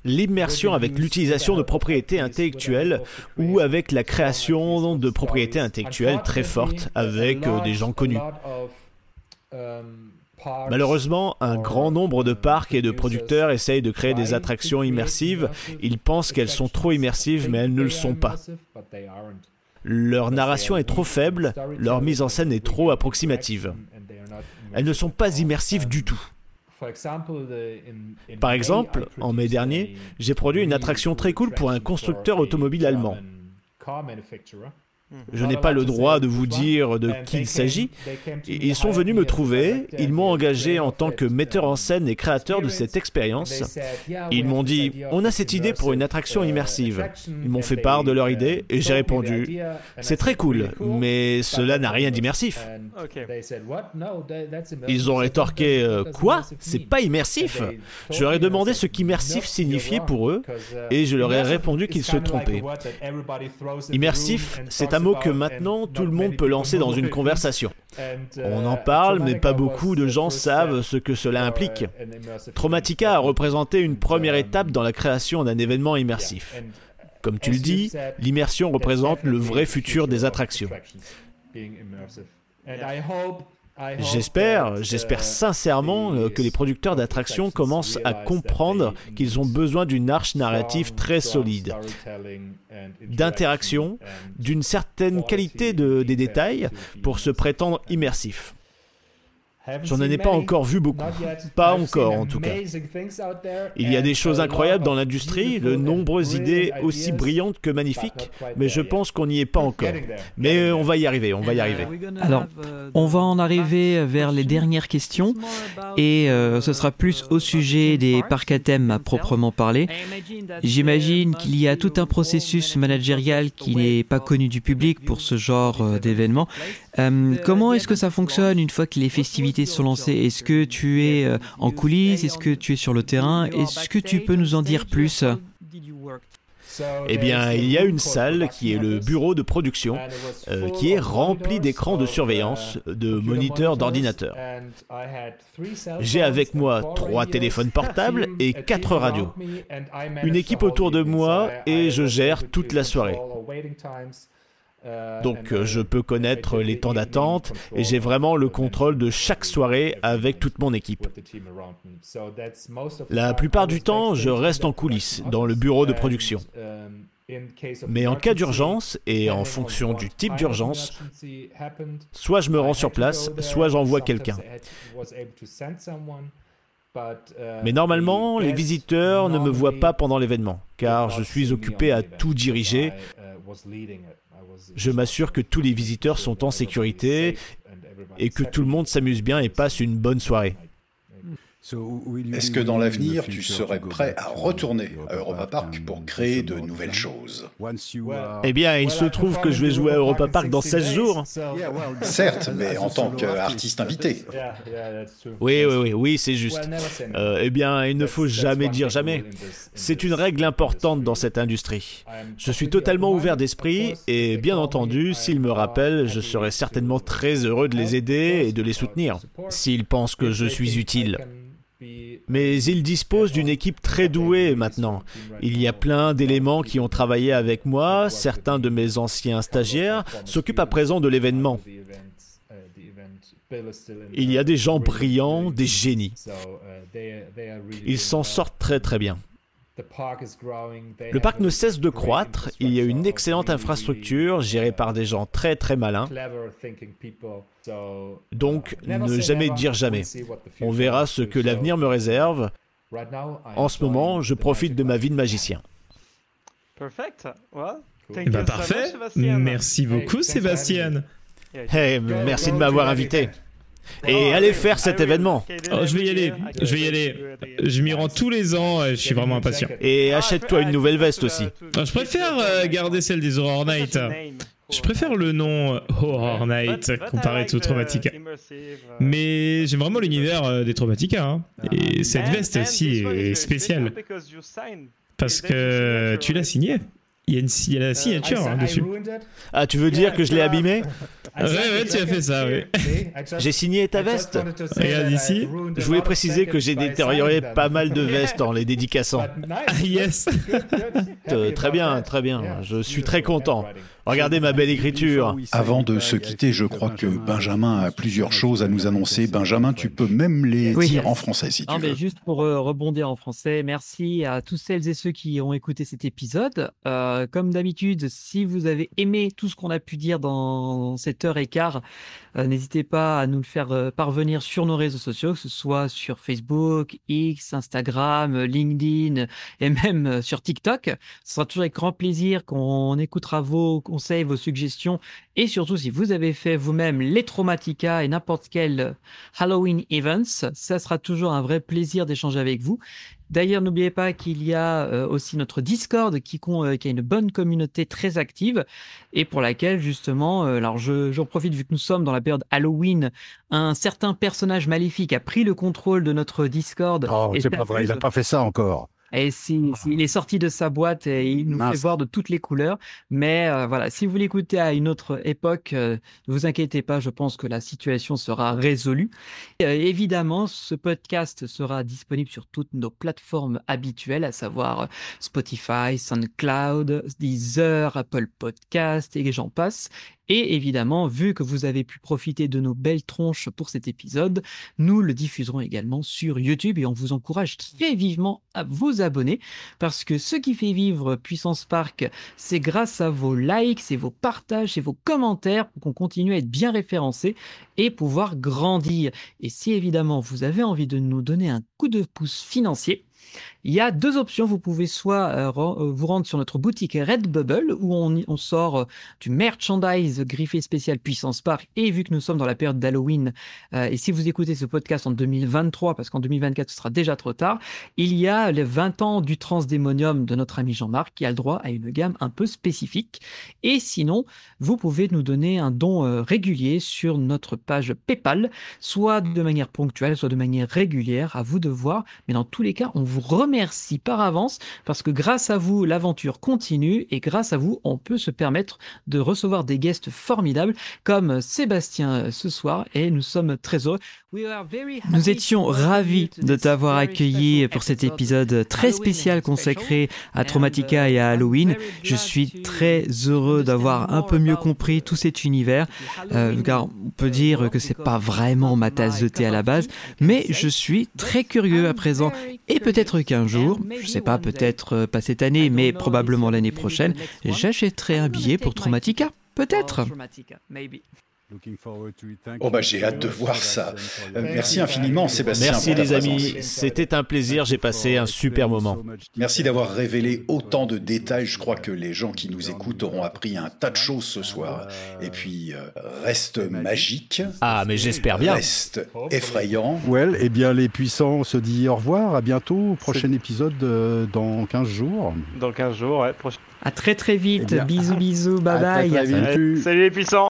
L'immersion avec l'utilisation de propriétés intellectuelles ou avec la création de propriétés intellectuelles très fortes avec des gens connus. Malheureusement, un grand nombre de parcs et de producteurs essayent de créer des attractions immersives. Ils pensent qu'elles sont trop immersives, mais elles ne le sont pas. Leur narration est trop faible, leur mise en scène est trop approximative. Elles ne sont pas immersives du tout. Par exemple, en mai dernier, j'ai produit une attraction très cool pour un constructeur automobile allemand. Je n'ai pas le droit de vous dire de qui il s'agit. Ils sont venus me trouver, ils m'ont engagé en tant que metteur en scène et créateur de cette expérience. Ils m'ont dit, on a cette idée pour une attraction immersive. Ils m'ont fait part de leur idée et j'ai répondu, c'est très cool, mais cela n'a rien d'immersif. Ils ont rétorqué, euh, quoi? C'est pas immersif? Je leur ai demandé ce qu'immersif signifiait pour eux et je leur ai répondu qu'ils se trompaient. Immersif, c'est un mot que maintenant tout le monde peut lancer dans une conversation. On en parle, mais pas beaucoup de gens savent ce que cela implique. Traumatica a représenté une première étape dans la création d'un événement immersif. Comme tu le dis, l'immersion représente le vrai futur des attractions. J'espère, j'espère sincèrement euh, que les producteurs d'attractions commencent à comprendre qu'ils ont besoin d'une arche narrative très solide, d'interaction, d'une certaine qualité de, des détails pour se prétendre immersif. J'en ai pas encore vu beaucoup. Pas encore, en tout cas. Il y a des choses incroyables dans l'industrie, de nombreuses idées aussi brillantes que magnifiques, mais je pense qu'on n'y est pas encore. Mais on va y arriver, on va y arriver. Alors, on va en arriver vers les dernières questions, et euh, ce sera plus au sujet des parcs à thème à proprement parler. J'imagine qu'il y a tout un processus managérial qui n'est pas connu du public pour ce genre euh, d'événement. Euh, comment est-ce que ça fonctionne une fois que les festivités sont lancées? Est-ce que tu es euh, en coulisses? Est-ce que tu es sur le terrain? Est-ce que tu peux nous en dire plus? Eh bien, il y a une salle qui est le bureau de production, euh, qui est remplie d'écrans de surveillance, de moniteurs d'ordinateurs. J'ai avec moi trois téléphones portables et quatre radios. Une équipe autour de moi et je gère toute la soirée. Donc euh, je peux connaître les temps d'attente et j'ai vraiment le contrôle de chaque soirée avec toute mon équipe. La plupart du temps, je reste en coulisses, dans le bureau de production. Mais en cas d'urgence et en fonction du type d'urgence, soit je me rends sur place, soit j'envoie quelqu'un. Mais normalement, les visiteurs ne me voient pas pendant l'événement, car je suis occupé à tout diriger. Je m'assure que tous les visiteurs sont en sécurité et que tout le monde s'amuse bien et passe une bonne soirée. Est-ce que dans l'avenir, tu serais prêt à retourner à Europa Park pour créer de nouvelles choses? Eh bien, il se trouve que je vais jouer à Europa Park dans 16 jours. Certes, mais en tant qu'artiste invité. Oui, oui, oui, oui, c'est juste. Euh, eh bien, il ne faut jamais dire jamais. C'est une règle importante dans cette industrie. Je suis totalement ouvert d'esprit et, bien entendu, s'ils me rappellent, je serai certainement très heureux de les aider et de les soutenir, s'ils pensent que je suis utile. Mais il dispose d'une équipe très douée maintenant. Il y a plein d'éléments qui ont travaillé avec moi. Certains de mes anciens stagiaires s'occupent à présent de l'événement. Il y a des gens brillants, des génies. Ils s'en sortent très très bien. Le parc ne cesse de croître, il y a une excellente infrastructure gérée par des gens très très malins. Donc ne jamais dire jamais. On verra ce que l'avenir me réserve. En ce moment, je profite de ma vie de magicien. Ben, parfait. Merci beaucoup, Sébastien. Hey, merci de m'avoir invité. Et allez faire cet événement. Oh, je vais y aller, je vais y aller. Je m'y rends tous les ans, je suis vraiment impatient. Et achète-toi une nouvelle veste aussi. Oh, je préfère euh, garder celle des Horror Night. Je préfère le nom Horror Night comparé au Traumatica. Mais j'aime vraiment l'univers euh, des Traumatica. Hein. Et cette veste aussi est spéciale. Parce que tu l'as signée. Il y, a une, il y a la signature hein, dessus. Ah, tu veux dire que je l'ai abîmé Ouais, ouais, tu as fait ça, oui. J'ai signé ta veste. Regarde ici. Je voulais préciser que j'ai détérioré pas mal de vestes en les dédicaçant. Ah, yes. Très bien, très bien. Je suis très content. Regardez ma belle écriture. Avant de se quitter, je crois que Benjamin a plusieurs choses à nous annoncer. Benjamin, tu peux même les dire en français si tu Non, veux. mais juste pour euh, rebondir en français, merci à tous celles et ceux qui ont écouté cet épisode. Euh, comme d'habitude, si vous avez aimé tout ce qu'on a pu dire dans cette heure et quart, euh, n'hésitez pas à nous le faire euh, parvenir sur nos réseaux sociaux, que ce soit sur Facebook, X, Instagram, euh, LinkedIn et même euh, sur TikTok. Ce sera toujours avec grand plaisir qu'on écoutera vos conseils, vos suggestions et surtout si vous avez fait vous-même les Traumatica et n'importe quel euh, Halloween Events, ça sera toujours un vrai plaisir d'échanger avec vous. D'ailleurs, n'oubliez pas qu'il y a euh, aussi notre Discord qui, euh, qui a une bonne communauté très active et pour laquelle justement, euh, alors je, j'en profite vu que nous sommes dans la période Halloween, un certain personnage maléfique a pris le contrôle de notre Discord. Oh, et c'est pas vrai, il a pas fait ça encore. Et si, si- il est sorti de sa boîte et il nous Mince. fait voir de toutes les couleurs. Mais euh, voilà, si vous l'écoutez à une autre époque, euh, ne vous inquiétez pas, je pense que la situation sera résolue. Euh, évidemment, ce podcast sera disponible sur toutes nos plateformes habituelles, à savoir Spotify, SoundCloud, Deezer, Apple Podcast et j'en passe. Et évidemment, vu que vous avez pu profiter de nos belles tronches pour cet épisode, nous le diffuserons également sur YouTube et on vous encourage très vivement à vous abonner parce que ce qui fait vivre Puissance Park, c'est grâce à vos likes, et vos partages et vos commentaires pour qu'on continue à être bien référencé et pouvoir grandir. Et si évidemment vous avez envie de nous donner un coup de pouce financier, il y a deux options. Vous pouvez soit euh, euh, vous rendre sur notre boutique Redbubble où on, sort euh, du merchandise griffé spécial Puissance Park. Et vu que nous sommes dans la période d'Halloween, et si vous écoutez ce podcast en 2023, parce qu'en 2024 ce sera déjà trop tard, il y a les 20 ans du Transdémonium de notre ami Jean-Marc qui a le droit à une gamme un peu spécifique. Et sinon, vous pouvez nous donner un don régulier sur notre page PayPal, soit de manière ponctuelle, soit de manière régulière, à vous de voir. Mais dans tous les cas, on vous remercie par avance parce que grâce à vous, l'aventure continue et grâce à vous, on peut se permettre de recevoir des guests formidables comme Sébastien euh, ce soir et nous sommes très heureux. Nous étions ravis de t'avoir accueilli pour cet épisode très spécial consacré à Traumatica et à Halloween. Je suis très heureux d'avoir un peu mieux compris tout cet univers, euh, car on peut dire que c'est pas vraiment ma tasse de thé à la base, mais je suis très curieux à présent et peut-être qu'un jour, je sais pas, peut-être euh, pas cette année, mais probablement l'année prochaine, j'achèterai un billet pour Traumatica. Peut-être. Oh bah j'ai hâte de voir ça. Euh, merci infiniment Sébastien. Merci pour ta les amis, c'était un plaisir, j'ai passé un super moment. Merci d'avoir révélé autant de détails. Je crois que les gens qui nous écoutent auront appris un tas de choses ce soir. Et puis, euh, reste magique. Ah mais j'espère bien. Reste effrayant. Well, eh bien les puissants, on se dit au revoir, à bientôt, prochain épisode euh, dans 15 jours. Dans 15 jours, ouais. prochain- À très très vite. Eh bien, bisous bisous. Bye à très, bye. très vite. Salut les puissants